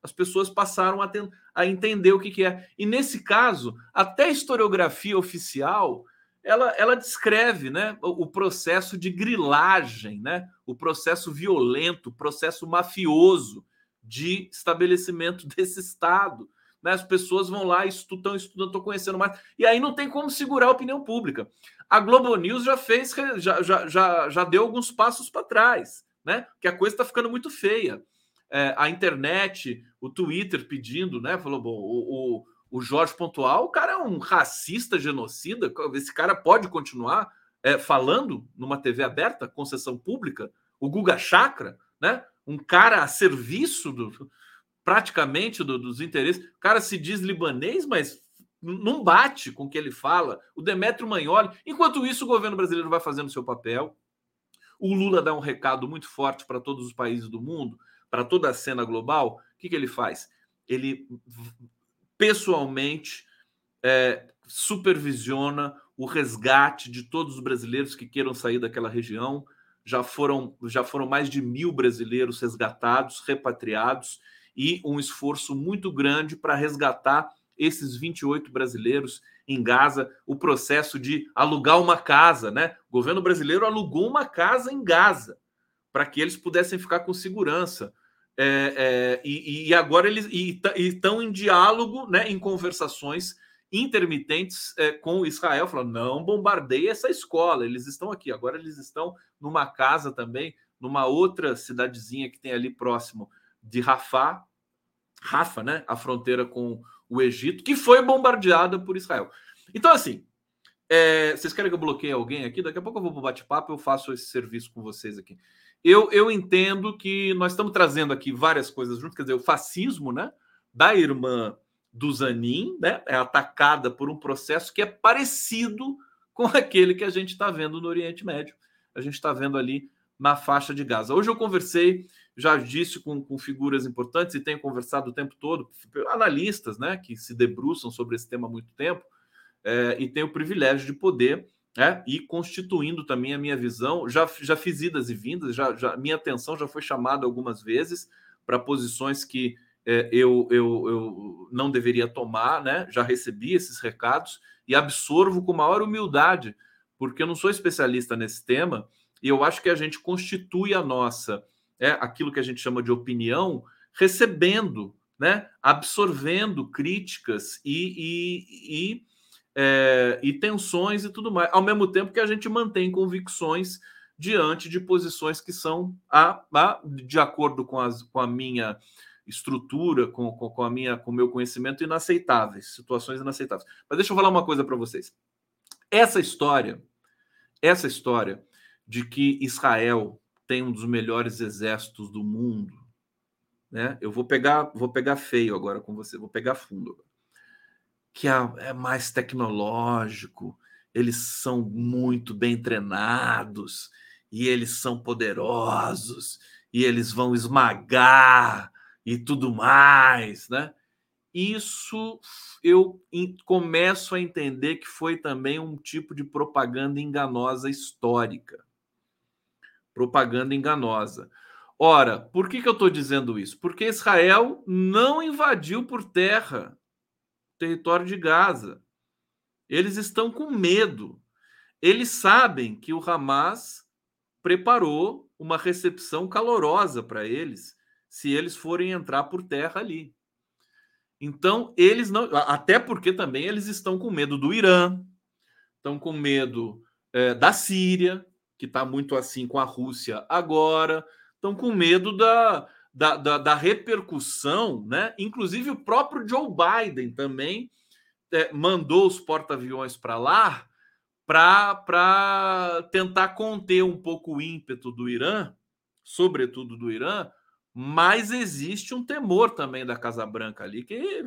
As pessoas passaram a, ter, a entender o que, que é. E nesse caso, até a historiografia oficial ela, ela descreve né, o, processo de grilagem, né, o processo violento, o processo mafioso de estabelecimento desse Estado. Né? As pessoas vão lá, estudam, estudando, estão conhecendo mais. E aí não tem como segurar a opinião pública. A Globo News já fez, já, já, já, já deu alguns passos para trás, né? Que a coisa está ficando muito feia. É, a internet, o Twitter pedindo, né? Falou, bom, o, o, o Jorge Pontual, o cara é um racista, genocida. Esse cara pode continuar é, falando numa TV aberta, concessão pública. O Guga Chakra, né? um cara a serviço do, praticamente do, dos interesses. O cara se diz libanês, mas não bate com o que ele fala. O Demetrio Magnoli. Enquanto isso, o governo brasileiro vai fazendo seu papel. O Lula dá um recado muito forte para todos os países do mundo, para toda a cena global. O que, que ele faz? Ele pessoalmente é, supervisiona o resgate de todos os brasileiros que queiram sair daquela região já foram, já foram mais de mil brasileiros resgatados, repatriados, e um esforço muito grande para resgatar esses 28 brasileiros em Gaza, o processo de alugar uma casa, né? O governo brasileiro alugou uma casa em Gaza para que eles pudessem ficar com segurança. É, é, e, e, agora eles estão em diálogo, né, em conversações intermitentes é, com Israel, falando: não bombardeie essa escola, eles estão aqui. Agora eles estão numa casa também, numa outra cidadezinha que tem ali próximo de Rafah, Rafa, né? A fronteira com o Egito, que foi bombardeada por Israel. Então, assim, é, vocês querem que eu bloqueie alguém aqui? Daqui a pouco eu vou para o bate-papo, eu faço esse serviço com vocês aqui. Eu, eu entendo que nós estamos trazendo aqui várias coisas juntas, quer dizer, o fascismo, né? Da irmã do Zanin, né? É atacada por um processo que é parecido com aquele que a gente está vendo no Oriente Médio. A gente está vendo ali na faixa de Gaza. Hoje eu conversei, já disse com, com figuras importantes e tenho conversado o tempo todo, analistas, né, que se debruçam sobre esse tema há muito tempo, é, e tenho o privilégio de poder é, ir constituindo também a minha visão. Já, já fiz idas e vindas, já, já minha atenção já foi chamada algumas vezes para posições que é, eu, eu, eu não deveria tomar, né? Já recebi esses recados e absorvo com maior humildade, porque eu não sou especialista nesse tema e eu acho que a gente constitui a nossa, é, aquilo que a gente chama de opinião, recebendo, né? Absorvendo críticas e, e, e, é, e tensões e tudo mais, ao mesmo tempo que a gente mantém convicções diante de posições que são, a, a de acordo com, as, com a minha estrutura, com, com, com a minha, com o meu conhecimento, inaceitáveis, situações inaceitáveis. Mas deixa eu falar uma coisa para vocês. Essa história, essa história de que Israel tem um dos melhores exércitos do mundo, né? Eu vou pegar, vou pegar feio agora com você, vou pegar fundo. Que é, é mais tecnológico, eles são muito bem treinados e eles são poderosos e eles vão esmagar e tudo mais, né? Isso eu começo a entender que foi também um tipo de propaganda enganosa histórica. Propaganda enganosa. Ora, por que, que eu estou dizendo isso? Porque Israel não invadiu por terra território de Gaza. Eles estão com medo. Eles sabem que o Hamas preparou uma recepção calorosa para eles se eles forem entrar por terra ali. Então, eles não. Até porque também eles estão com medo do Irã, estão com medo é, da Síria, que está muito assim com a Rússia agora, estão com medo da, da, da, da, repercussão, né? Inclusive o próprio Joe Biden também é, mandou os porta-aviões para lá para tentar conter um pouco o ímpeto do Irã, sobretudo do Irã, mas existe um temor também da Casa Branca ali, que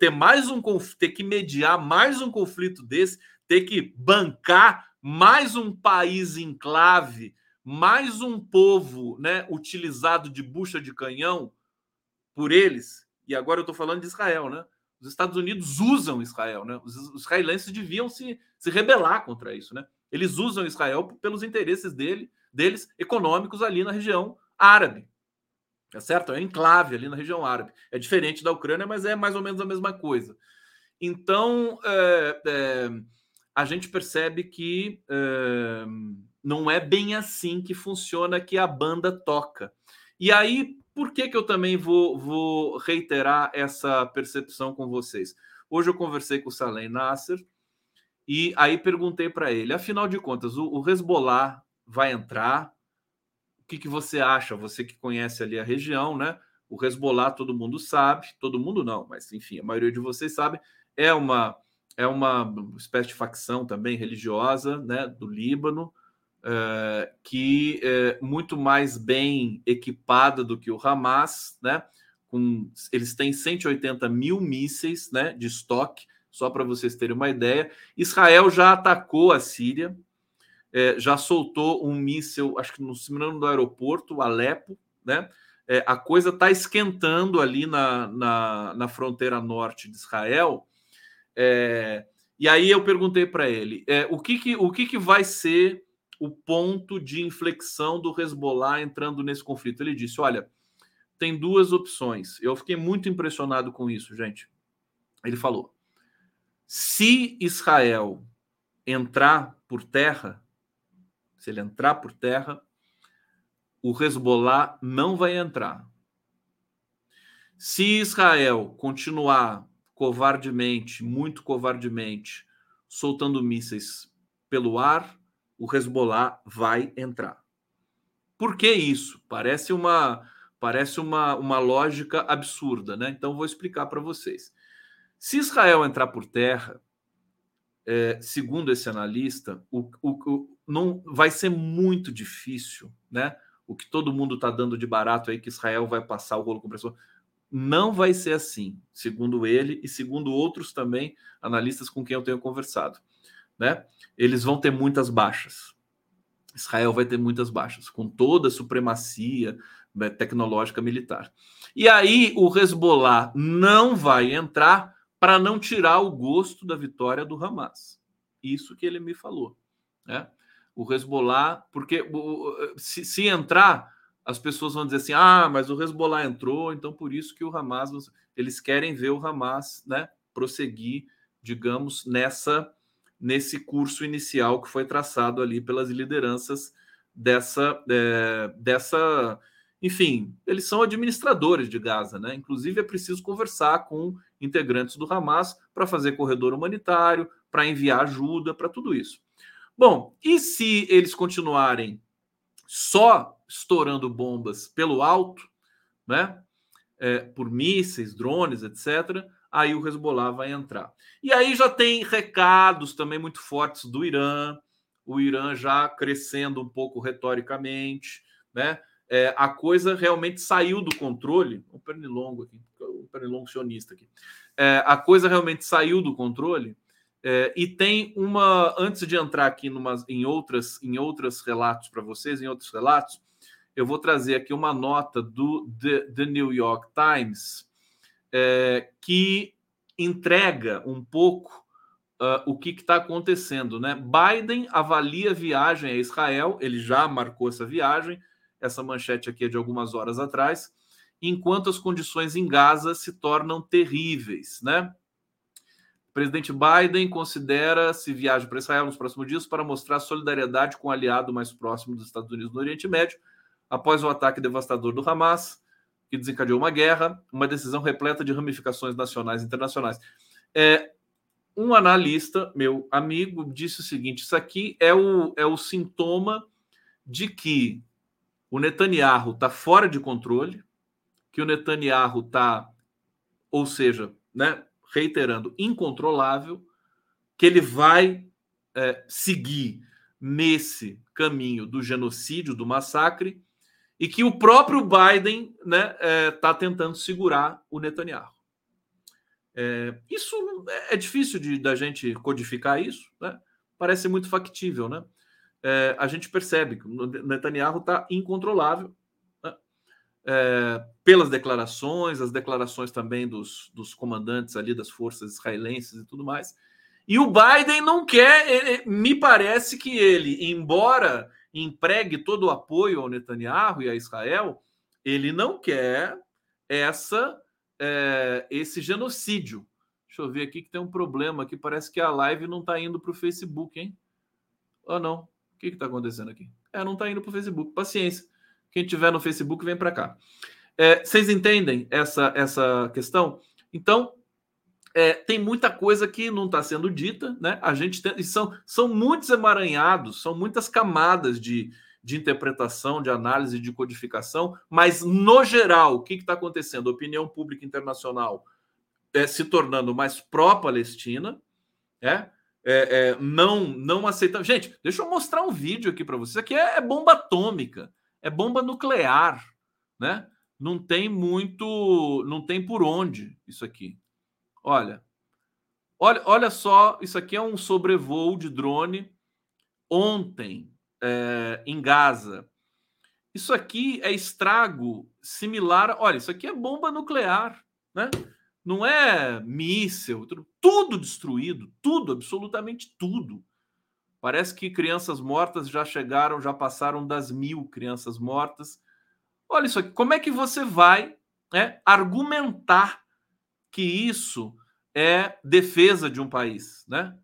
ter mais um ter que mediar mais um conflito desse, ter que bancar mais um país enclave, mais um povo, né, utilizado de bucha de canhão por eles. E agora eu estou falando de Israel, né? Os Estados Unidos usam Israel, né? Os israelenses deviam se, se rebelar contra isso, né? Eles usam Israel pelos interesses dele, deles econômicos ali na região árabe. Tá certo? É um enclave ali na região árabe. É diferente da Ucrânia, mas é mais ou menos a mesma coisa. Então, é, é, a gente percebe que é, não é bem assim que funciona que a banda toca. E aí, por que, que eu também vou, vou reiterar essa percepção com vocês? Hoje eu conversei com o Salem Nasser e aí perguntei para ele: afinal de contas, o, o Hezbollah vai entrar? que, que você acha? Você que conhece ali a região, né? O Hezbollah, todo mundo sabe, todo mundo não, mas enfim, a maioria de vocês sabe, é uma é uma espécie de facção também religiosa, né, do Líbano, é, que é muito mais bem equipada do que o Hamas, né? Com, eles têm 180 mil mísseis, né, de estoque, só para vocês terem uma ideia. Israel já atacou a Síria, é, já soltou um míssil, acho que no, se do aeroporto, Alepo, né? É, a coisa está esquentando ali na, na, na, fronteira norte de Israel. É, e aí eu perguntei para ele é, o, que, que, o que, que vai ser o ponto de inflexão do Hezbollah entrando nesse conflito. Ele disse: olha, tem duas opções. Eu fiquei muito impressionado com isso, gente. Ele falou: se Israel entrar por terra, se ele entrar por terra, o Hezbollah não vai entrar. Se Israel continuar covardemente, muito covardemente, soltando mísseis pelo ar, o Hezbollah vai entrar. Por que isso? Parece uma parece uma, uma lógica absurda, né? Então vou explicar para vocês. Se Israel entrar por terra, é, segundo esse analista, o, o, não vai ser muito difícil, né? O que todo mundo está dando de barato aí que Israel vai passar o rolo compressor. Não vai ser assim, segundo ele e segundo outros também analistas com quem eu tenho conversado, né? Eles vão ter muitas baixas. Israel vai ter muitas baixas, com toda a supremacia né, tecnológica militar. E aí o Hezbollah não vai entrar para não tirar o gosto da vitória do Hamas. Isso que ele me falou, né? o Hezbollah, porque se, se, entrar, as pessoas vão dizer assim: ah, mas o Hezbollah entrou, então por isso que o Hamas, eles querem ver o Hamas, né, prosseguir, digamos, nessa nesse curso inicial que foi traçado ali pelas lideranças dessa é, dessa enfim, eles são administradores de Gaza, né? Inclusive é preciso conversar com integrantes do Hamas para fazer corredor humanitário, para enviar ajuda, para tudo isso. Bom, e se eles continuarem só estourando bombas pelo alto, né? É, por mísseis, drones, etc., aí o Hezbollah vai entrar. E aí já tem recados também muito fortes do Irã, o Irã já crescendo um pouco retoricamente, né? É, a coisa realmente saiu do controle. O pernilongo aqui, o pernilongo sionista aqui. É, a coisa realmente saiu do controle. É, e tem uma. Antes de entrar aqui numas, em outras em outros relatos para vocês, em outros relatos, eu vou trazer aqui uma nota do The, The New York Times é, que entrega um pouco uh, o que está acontecendo. Né? Biden avalia viagem a Israel, ele já marcou essa viagem, essa manchete aqui é de algumas horas atrás, enquanto as condições em Gaza se tornam terríveis. Né? O presidente Biden considera se viaja para Israel nos próximos dias para mostrar solidariedade com o aliado mais próximo dos Estados Unidos no Oriente Médio, após o ataque devastador do Hamas, que desencadeou uma guerra, uma decisão repleta de ramificações nacionais e internacionais. É, um analista, meu amigo, disse o seguinte: isso aqui é o, é o sintoma de que o Netanyahu está fora de controle, que o Netanyahu está, ou seja, né, reiterando, incontrolável, que ele vai é, seguir nesse caminho do genocídio, do massacre, e que o próprio Biden está né, é, tá tentando segurar o Netanyahu. É, isso é difícil de da gente codificar isso, né? Parece muito factível, né? É, a gente percebe que o Netanyahu está incontrolável né? é, pelas declarações, as declarações também dos, dos comandantes ali das forças israelenses e tudo mais. E o Biden não quer, ele, me parece que ele, embora empregue todo o apoio ao Netanyahu e a Israel, ele não quer essa é, esse genocídio. Deixa eu ver aqui que tem um problema aqui. Parece que a live não está indo para o Facebook, hein? Ou não? O que está acontecendo aqui? É, não está indo para o Facebook. Paciência. Quem tiver no Facebook, vem para cá. É, vocês entendem essa, essa questão? Então, é, tem muita coisa que não está sendo dita, né? A gente tem, são, são muitos emaranhados, são muitas camadas de, de interpretação, de análise, de codificação, mas no geral, o que está acontecendo? A opinião pública internacional é, se tornando mais pró-Palestina, é, é, é, não não aceitando. Gente, deixa eu mostrar um vídeo aqui para vocês. Isso aqui é, é, bomba atômica, é bomba nuclear, né? Não tem muito, não tem por onde isso aqui. Olha, olha, olha só, isso aqui é um sobrevoo de drone ontem é, em Gaza. Isso aqui é estrago similar. Olha, isso aqui é bomba nuclear, né? Não é míssil, tudo destruído, tudo, absolutamente tudo. Parece que crianças mortas já chegaram, já passaram das mil crianças mortas. Olha isso aqui, como é que você vai né, argumentar que isso é defesa de um país, né?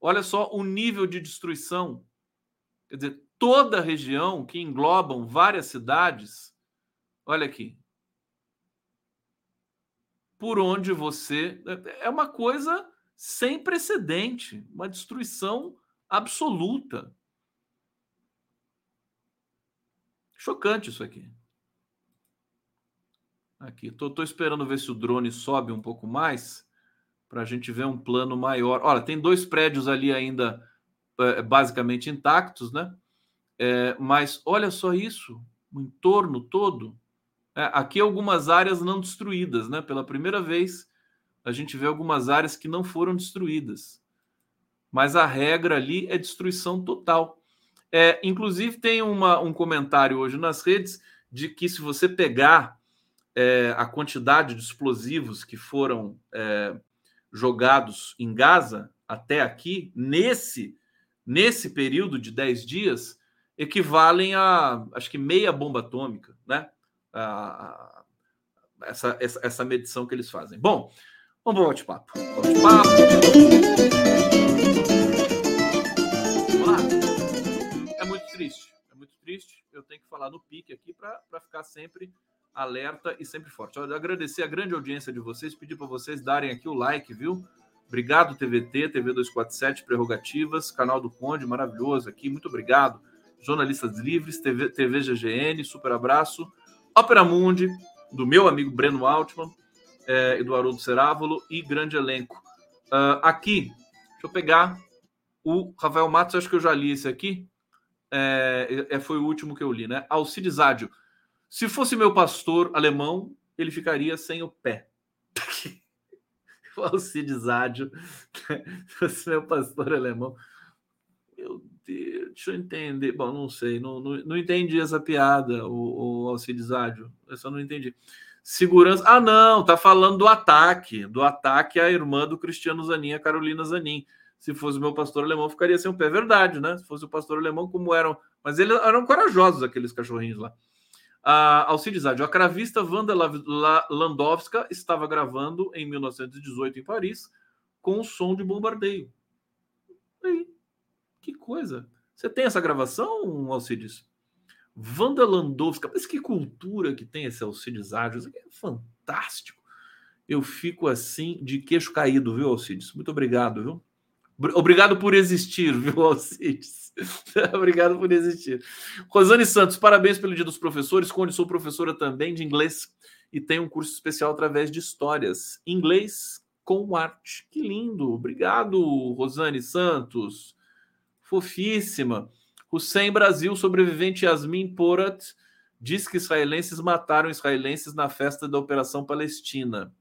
Olha só o nível de destruição Quer dizer, toda a região que englobam várias cidades, olha aqui. Por onde você. É uma coisa sem precedente, uma destruição absoluta. Chocante isso aqui. Aqui, estou esperando ver se o drone sobe um pouco mais para a gente ver um plano maior. Olha, tem dois prédios ali ainda é, basicamente intactos, né? É, mas olha só isso, o entorno todo. É, aqui algumas áreas não destruídas, né? Pela primeira vez a gente vê algumas áreas que não foram destruídas. Mas a regra ali é destruição total. É, inclusive, tem uma, um comentário hoje nas redes de que se você pegar é, a quantidade de explosivos que foram é, jogados em Gaza até aqui, nesse nesse período de 10 dias, equivalem a, acho que meia bomba atômica, né? A, a, essa, essa, essa medição que eles fazem. Bom, vamos para o bate-papo. Bate-papo. É muito triste, é muito triste. Eu tenho que falar no pique aqui para ficar sempre alerta e sempre forte. Agradecer a grande audiência de vocês, pedir para vocês darem aqui o like, viu? Obrigado, TVT, TV 247, Prerrogativas, canal do Conde, maravilhoso aqui, muito obrigado. Jornalistas Livres, TV, TV GGN, super abraço. Ópera Mundi, do meu amigo Breno Altman é, e do Haroldo Cerávolo, e grande elenco. Uh, aqui, deixa eu pegar o Rafael Matos, acho que eu já li esse aqui. É, é, foi o último que eu li, né? Alcides Ádio. Se fosse meu pastor alemão, ele ficaria sem o pé. o Alcides Ádio. Se fosse meu pastor alemão. Meu Deus, deixa eu entender. Bom, não sei, não, não, não entendi essa piada, o, o Alcides Ádio. Eu só não entendi. Segurança. Ah, não, tá falando do ataque, do ataque à irmã do Cristiano Zanin, a Carolina Zanin se fosse meu pastor alemão, ficaria sem o pé. Verdade, né? Se fosse o pastor alemão, como eram. Mas eles eram corajosos, aqueles cachorrinhos lá. A Alcides Adio, a cravista Wanda Landowska estava gravando em 1918 em Paris com o som de bombardeio. Aí, que coisa. Você tem essa gravação, Alcides? Wanda Landowska, mas que cultura que tem esse Alcides. Isso aqui é fantástico. Eu fico assim de queixo caído, viu, Alcides? Muito obrigado, viu? Obrigado por existir, viu, Alcides? Obrigado por existir. Rosane Santos, parabéns pelo Dia dos Professores. Conde, sou professora também de inglês e tenho um curso especial através de histórias. Inglês com arte. Que lindo. Obrigado, Rosane Santos. Fofíssima. Hussein Brasil, sobrevivente Yasmin Porat, diz que israelenses mataram israelenses na festa da Operação Palestina.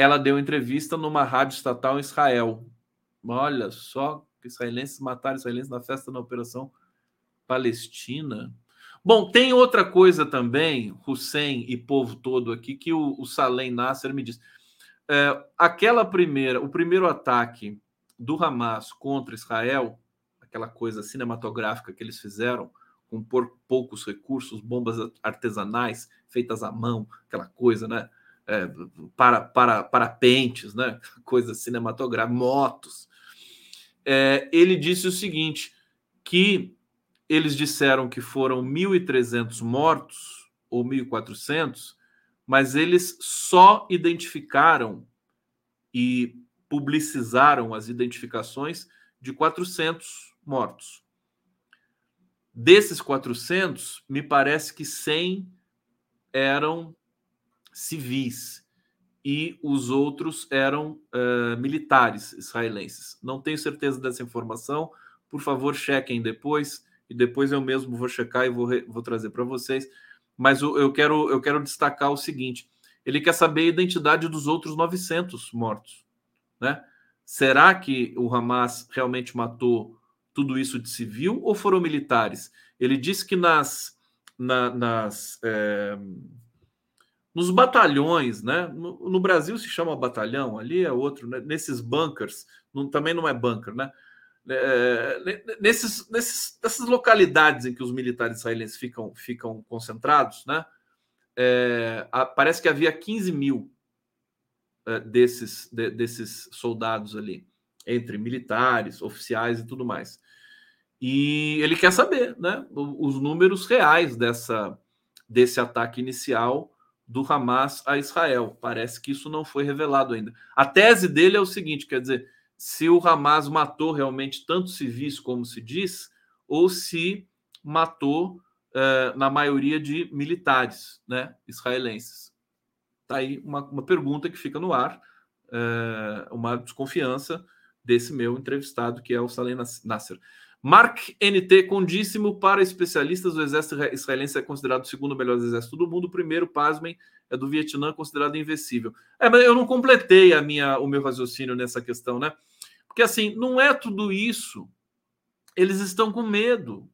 Ela deu entrevista numa rádio estatal em Israel. Olha só, israelenses mataram israelenses na festa da Operação Palestina. Bom, tem outra coisa também, Hussein e povo todo aqui, que o, o Salem Nasser me diz. É, aquela primeira, o primeiro ataque do Hamas contra Israel, aquela coisa cinematográfica que eles fizeram, com poucos recursos, bombas artesanais feitas à mão, aquela coisa, né? É, para, para, parapentes, né? Coisa cinematográfica, motos é, ele disse o seguinte: que eles disseram que foram 1.300 mortos ou 1.400, mas eles só identificaram e publicizaram as identificações de 400 mortos. Desses 400, me parece que 100 eram civis e os outros eram uh, militares israelenses. Não tenho certeza dessa informação. Por favor, chequem depois e depois eu mesmo vou checar e vou, vou trazer para vocês. Mas eu, eu, quero, eu quero destacar o seguinte: ele quer saber a identidade dos outros 900 mortos. Né? Será que o Hamas realmente matou tudo isso de civil ou foram militares? Ele disse que nas, na, nas é, nos batalhões, né? No, no, Brasil se chama batalhão, ali é outro, né? nesses bunkers, não, também não é bunker, né? É, nesses, nesses, nessas localidades em que os militares israelenses ficam, ficam concentrados, né? É, a, parece que havia 15 mil é, desses, de, desses soldados ali, entre militares, oficiais e tudo mais. E ele quer saber, né? Os números reais dessa, desse ataque inicial do Hamas a Israel. Parece que isso não foi revelado ainda. A tese dele é o seguinte: quer dizer, se o Hamas matou realmente tanto civis como se diz, ou se matou eh, na maioria de militares né, israelenses. Está aí uma, uma, pergunta que fica no ar, eh, uma desconfiança desse meu entrevistado, que é o Salem Nasser. Mark NT, condíssimo para especialistas, o exército israelense é considerado o segundo melhor exército do mundo. O primeiro, pasmem, é do Vietnã, considerado invencível. É, mas eu não completei a minha, o meu raciocínio nessa questão, né? Porque assim, não é tudo isso. Eles estão com medo.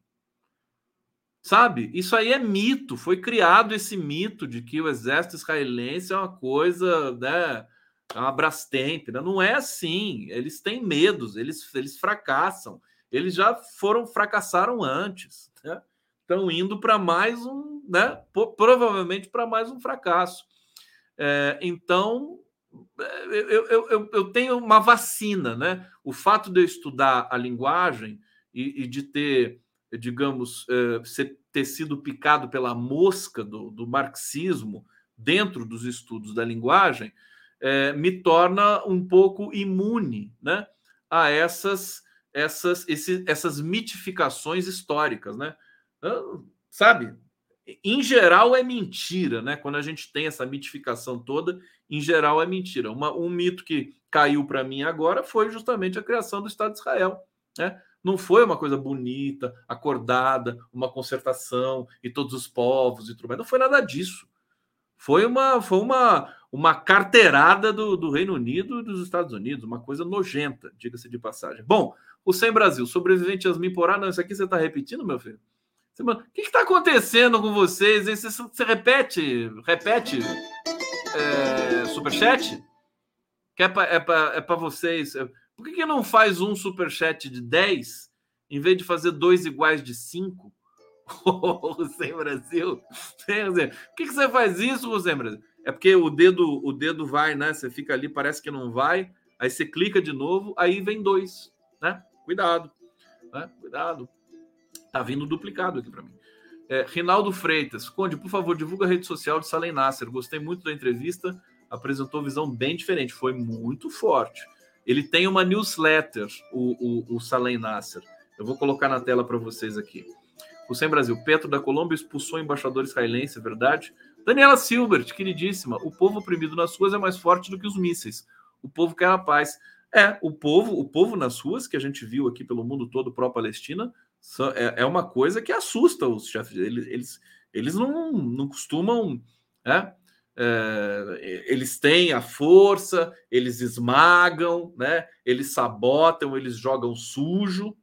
Sabe? Isso aí é mito. Foi criado esse mito de que o exército israelense é uma coisa, né? É uma Brastemp. Né? Não é assim. Eles têm medos, eles, eles fracassam eles já foram fracassaram antes, né? estão indo para mais um, né? Provavelmente para mais um fracasso. É, então é, eu, eu, eu, eu, tenho uma vacina, né? O fato de eu estudar a linguagem e, e de ter, digamos, é, ser, ter sido picado pela mosca do, do marxismo dentro dos estudos da linguagem é, me torna um pouco imune, né? A essas essas, esse, essas mitificações históricas, né? Sabe? Em geral é mentira, né? Quando a gente tem essa mitificação toda, em geral é mentira. Uma, um mito que caiu para mim agora foi justamente a criação do Estado de Israel, né? Não foi uma coisa bonita, acordada, uma concertação e todos os povos e tudo mais. Não foi nada disso. Foi uma, foi uma, uma carteirada do, do Reino Unido e dos Estados Unidos, uma coisa nojenta, diga-se de passagem. Bom, o Sem Brasil, sobrevivente Yasmin Porá, não, isso aqui você está repetindo, meu filho? O que está acontecendo com vocês? Você, você repete, repete é, superchat? Que é para é é vocês. Por que, que não faz um superchat de 10 em vez de fazer dois iguais de 5? Sem Brasil. Sem Brasil. Por que, que você faz isso, Sem Brasil? É porque o dedo, o dedo vai, né? Você fica ali, parece que não vai. Aí você clica de novo, aí vem dois, né? Cuidado, né? Cuidado. Tá vindo duplicado aqui para mim. É, Rinaldo Freitas, Conde, por favor, divulga a rede social de Salem Nasser. Gostei muito da entrevista, apresentou visão bem diferente, foi muito forte. Ele tem uma newsletter, o, o, o Salem Nasser. Eu vou colocar na tela para vocês aqui. O Sem Brasil, Petro da Colômbia expulsou o embaixador israelense, é verdade? Daniela Silbert, queridíssima, o povo oprimido nas ruas é mais forte do que os mísseis. O povo quer a paz. É, o povo, o povo nas ruas, que a gente viu aqui pelo mundo todo pró-Palestina, é, é uma coisa que assusta os chefes. Eles, eles, eles não, não costumam. Né? É, eles têm a força, eles esmagam, né? eles sabotam, eles jogam sujo,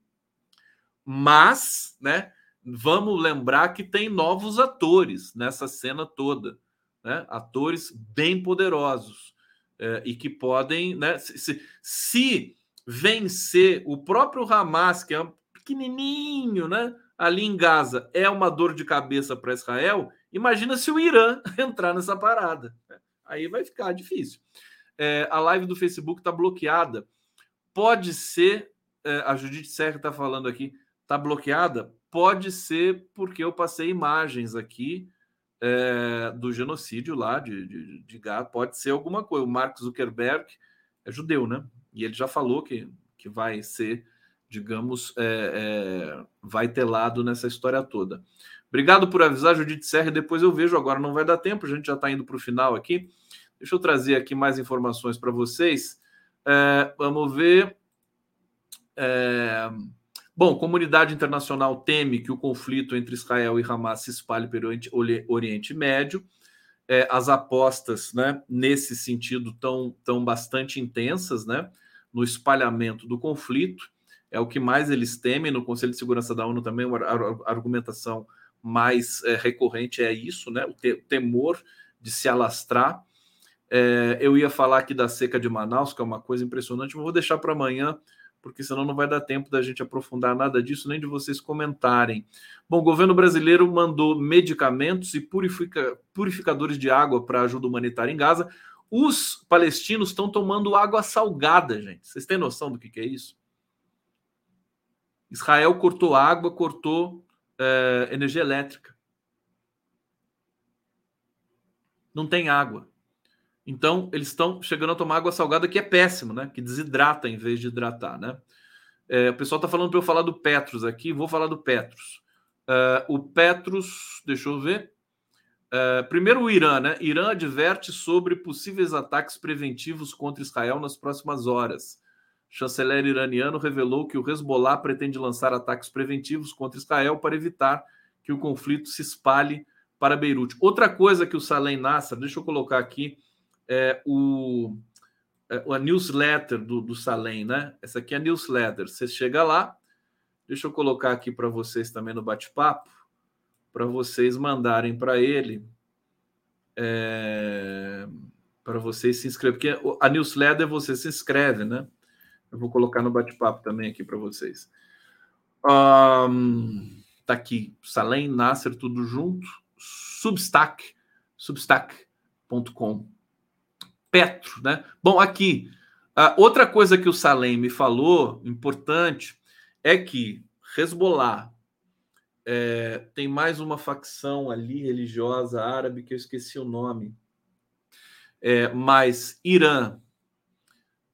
mas né, vamos lembrar que tem novos atores nessa cena toda, né? atores bem poderosos é, e que podem, né, se, se, vencer o próprio Hamas, que é pequenininho, né, ali em Gaza, é uma dor de cabeça para Israel. Imagina se o Irã entrar nessa parada, aí vai ficar difícil. É, a live do Facebook está bloqueada. Pode ser, é, a Judite Serra está falando aqui, está bloqueada. Pode ser porque eu passei imagens aqui é, do genocídio lá de, de, de Gaza. Pode ser alguma coisa. O Mark Zuckerberg é judeu, né? E ele já falou que, que vai ser, digamos, é, é, vai ter lado nessa história toda. Obrigado por avisar, Judite Serra. Depois eu vejo. Agora não vai dar tempo, a gente já está indo para o final aqui. Deixa eu trazer aqui mais informações para vocês. É, vamos ver. É, Bom, comunidade internacional teme que o conflito entre Israel e Hamas se espalhe pelo Oriente Médio. É, as apostas né, nesse sentido estão tão bastante intensas né, no espalhamento do conflito. É o que mais eles temem. No Conselho de Segurança da ONU também a argumentação mais é, recorrente é isso, né, o te temor de se alastrar. É, eu ia falar aqui da seca de Manaus, que é uma coisa impressionante, mas vou deixar para amanhã porque senão não vai dar tempo da gente aprofundar nada disso, nem de vocês comentarem. Bom, o governo brasileiro mandou medicamentos e purifica, purificadores de água para ajuda humanitária em Gaza. Os palestinos estão tomando água salgada, gente. Vocês têm noção do que, que é isso? Israel cortou água, cortou é, energia elétrica. Não tem água. Então, eles estão chegando a tomar água salgada, que é péssimo, né? Que desidrata em vez de hidratar, né? É, o pessoal está falando para eu falar do Petros aqui, vou falar do Petros. Uh, o Petros, deixa eu ver. Uh, primeiro, o Irã, né? Irã adverte sobre possíveis ataques preventivos contra Israel nas próximas horas. O chanceler iraniano revelou que o Hezbollah pretende lançar ataques preventivos contra Israel para evitar que o conflito se espalhe para Beirute. Outra coisa que o Salem Nasser, deixa eu colocar aqui, é, o, é, a newsletter do, do Salem, né? Essa aqui é a newsletter. Você chega lá, deixa eu colocar aqui para vocês também no bate-papo, para vocês mandarem para ele, é, para vocês se inscrever, porque a newsletter você se inscreve, né? Eu vou colocar no bate-papo também aqui para vocês. Um, tá aqui, Salem Nasser, tudo junto, Substack, substack.com. Petro, né? Bom, aqui, outra coisa que o Salem me falou, importante, é que Hezbollah é, tem mais uma facção ali religiosa árabe que eu esqueci o nome, é, mas Irã,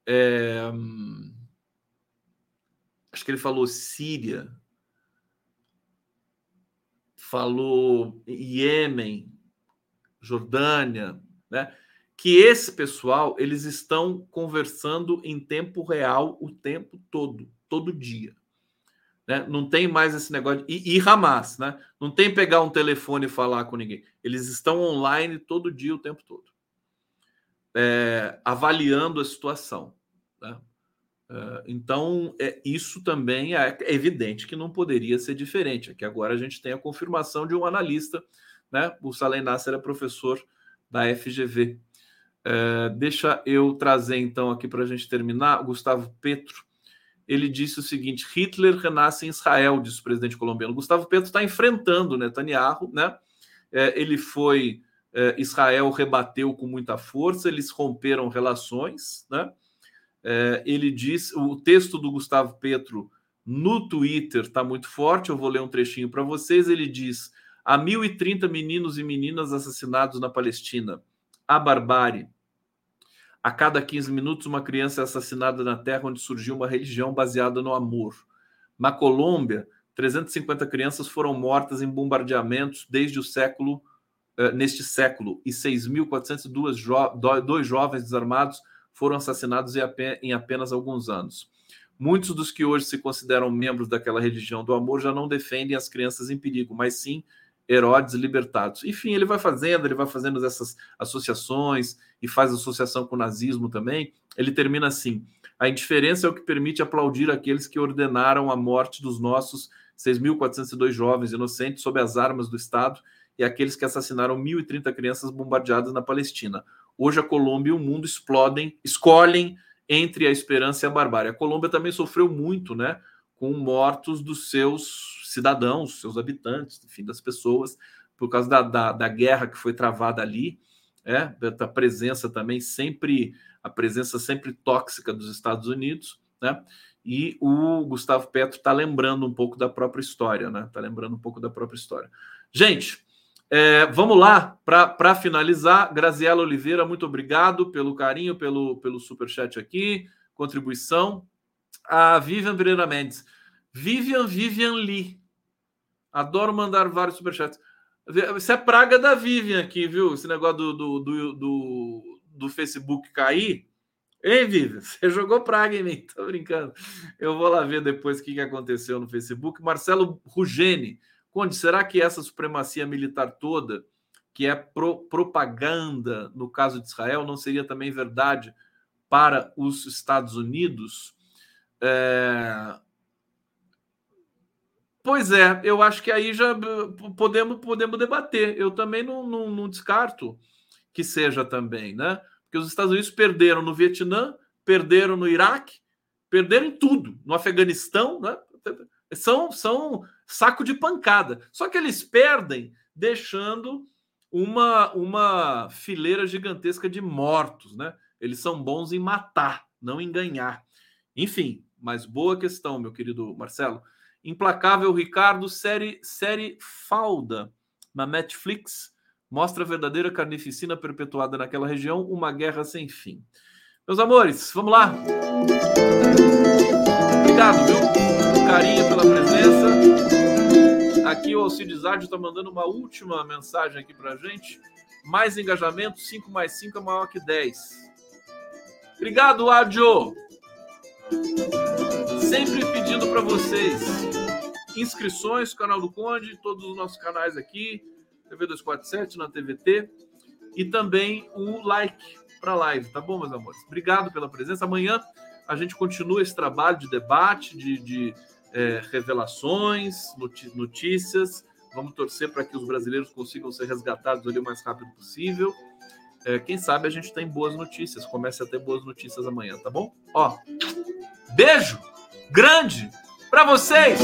é, acho que ele falou Síria, falou Iêmen, Jordânia, né? Que esse pessoal eles estão conversando em tempo real o tempo todo, todo dia. Né? Não tem mais esse negócio. De... E, e Hamas, né? Não tem pegar um telefone e falar com ninguém. Eles estão online todo dia, o tempo todo, é, avaliando a situação. Né? É, então, é, isso também é, é evidente que não poderia ser diferente. É que agora a gente tem a confirmação de um analista, né? O Salem Nasser é professor da FGV. É, deixa eu trazer então aqui para a gente terminar. Gustavo Petro ele disse o seguinte: Hitler renasce em Israel, disse o presidente colombiano. Gustavo Petro está enfrentando Netanyahu, né? É, ele foi. É, Israel rebateu com muita força, eles romperam relações, né? Ele diz: o texto do Gustavo Petro no Twitter está muito forte, eu vou ler um trechinho para vocês. Ele diz: há 1.030 meninos e meninas assassinados na Palestina. A barbárie a cada 15 minutos, uma criança é assassinada na terra onde surgiu uma religião baseada no amor. Na Colômbia, 350 crianças foram mortas em bombardeamentos desde o século uh, neste século e 6.402 jo dois jovens desarmados foram assassinados em, em apenas alguns anos. Muitos dos que hoje se consideram membros daquela religião do amor já não defendem as crianças em perigo, mas sim Herodes libertados. Enfim, ele vai fazendo, ele vai fazendo essas associações e faz associação com o nazismo também. Ele termina assim: a indiferença é o que permite aplaudir aqueles que ordenaram a morte dos nossos 6.402 jovens inocentes sob as armas do Estado e aqueles que assassinaram 1.030 crianças bombardeadas na Palestina. Hoje a Colômbia e o mundo explodem, escolhem entre a esperança e a barbárie. A Colômbia também sofreu muito, né, com mortos dos seus cidadãos, seus habitantes, enfim, das pessoas, por causa da, da, da guerra que foi travada ali, é, da presença também sempre, a presença sempre tóxica dos Estados Unidos, né? E o Gustavo Petro está lembrando um pouco da própria história, né? Está lembrando um pouco da própria história. Gente, é, vamos lá, para finalizar, Graziela Oliveira, muito obrigado pelo carinho, pelo, pelo superchat aqui, contribuição. A Vivian Pereira Mendes. Vivian Vivian Lee. Adoro mandar vários superchats. Isso é praga da Vivian aqui, viu? Esse negócio do, do, do, do, do Facebook cair. Hein, Vivian? Você jogou praga em mim, tô brincando. Eu vou lá ver depois o que aconteceu no Facebook. Marcelo Rugene. Conde, será que essa supremacia militar toda, que é pro, propaganda no caso de Israel, não seria também verdade para os Estados Unidos? É, Pois é, eu acho que aí já podemos, podemos debater. Eu também não, não, não descarto que seja também, né? Porque os Estados Unidos perderam no Vietnã, perderam no Iraque, perderam em tudo, no Afeganistão, né? São, são saco de pancada. Só que eles perdem deixando uma, uma fileira gigantesca de mortos, né? Eles são bons em matar, não em ganhar. Enfim, mas boa questão, meu querido Marcelo. Implacável Ricardo, série, série Falda na Netflix, mostra a verdadeira carnificina perpetuada naquela região, uma guerra sem fim. Meus amores, vamos lá. Obrigado, viu? Carinho pela presença. Aqui o Alcides Ádio está mandando uma última mensagem aqui para gente. Mais engajamento, 5 mais 5 é maior que 10. Obrigado, Ádio! Sempre pedindo para vocês inscrições, canal do Conde, todos os nossos canais aqui, TV 247 na TVT e também o like para a live, tá bom, meus amores? Obrigado pela presença. Amanhã a gente continua esse trabalho de debate, de, de é, revelações, notícias. Vamos torcer para que os brasileiros consigam ser resgatados ali o mais rápido possível. É, quem sabe a gente tem boas notícias, comece a ter boas notícias amanhã, tá bom? Ó, beijo! Grande para vocês.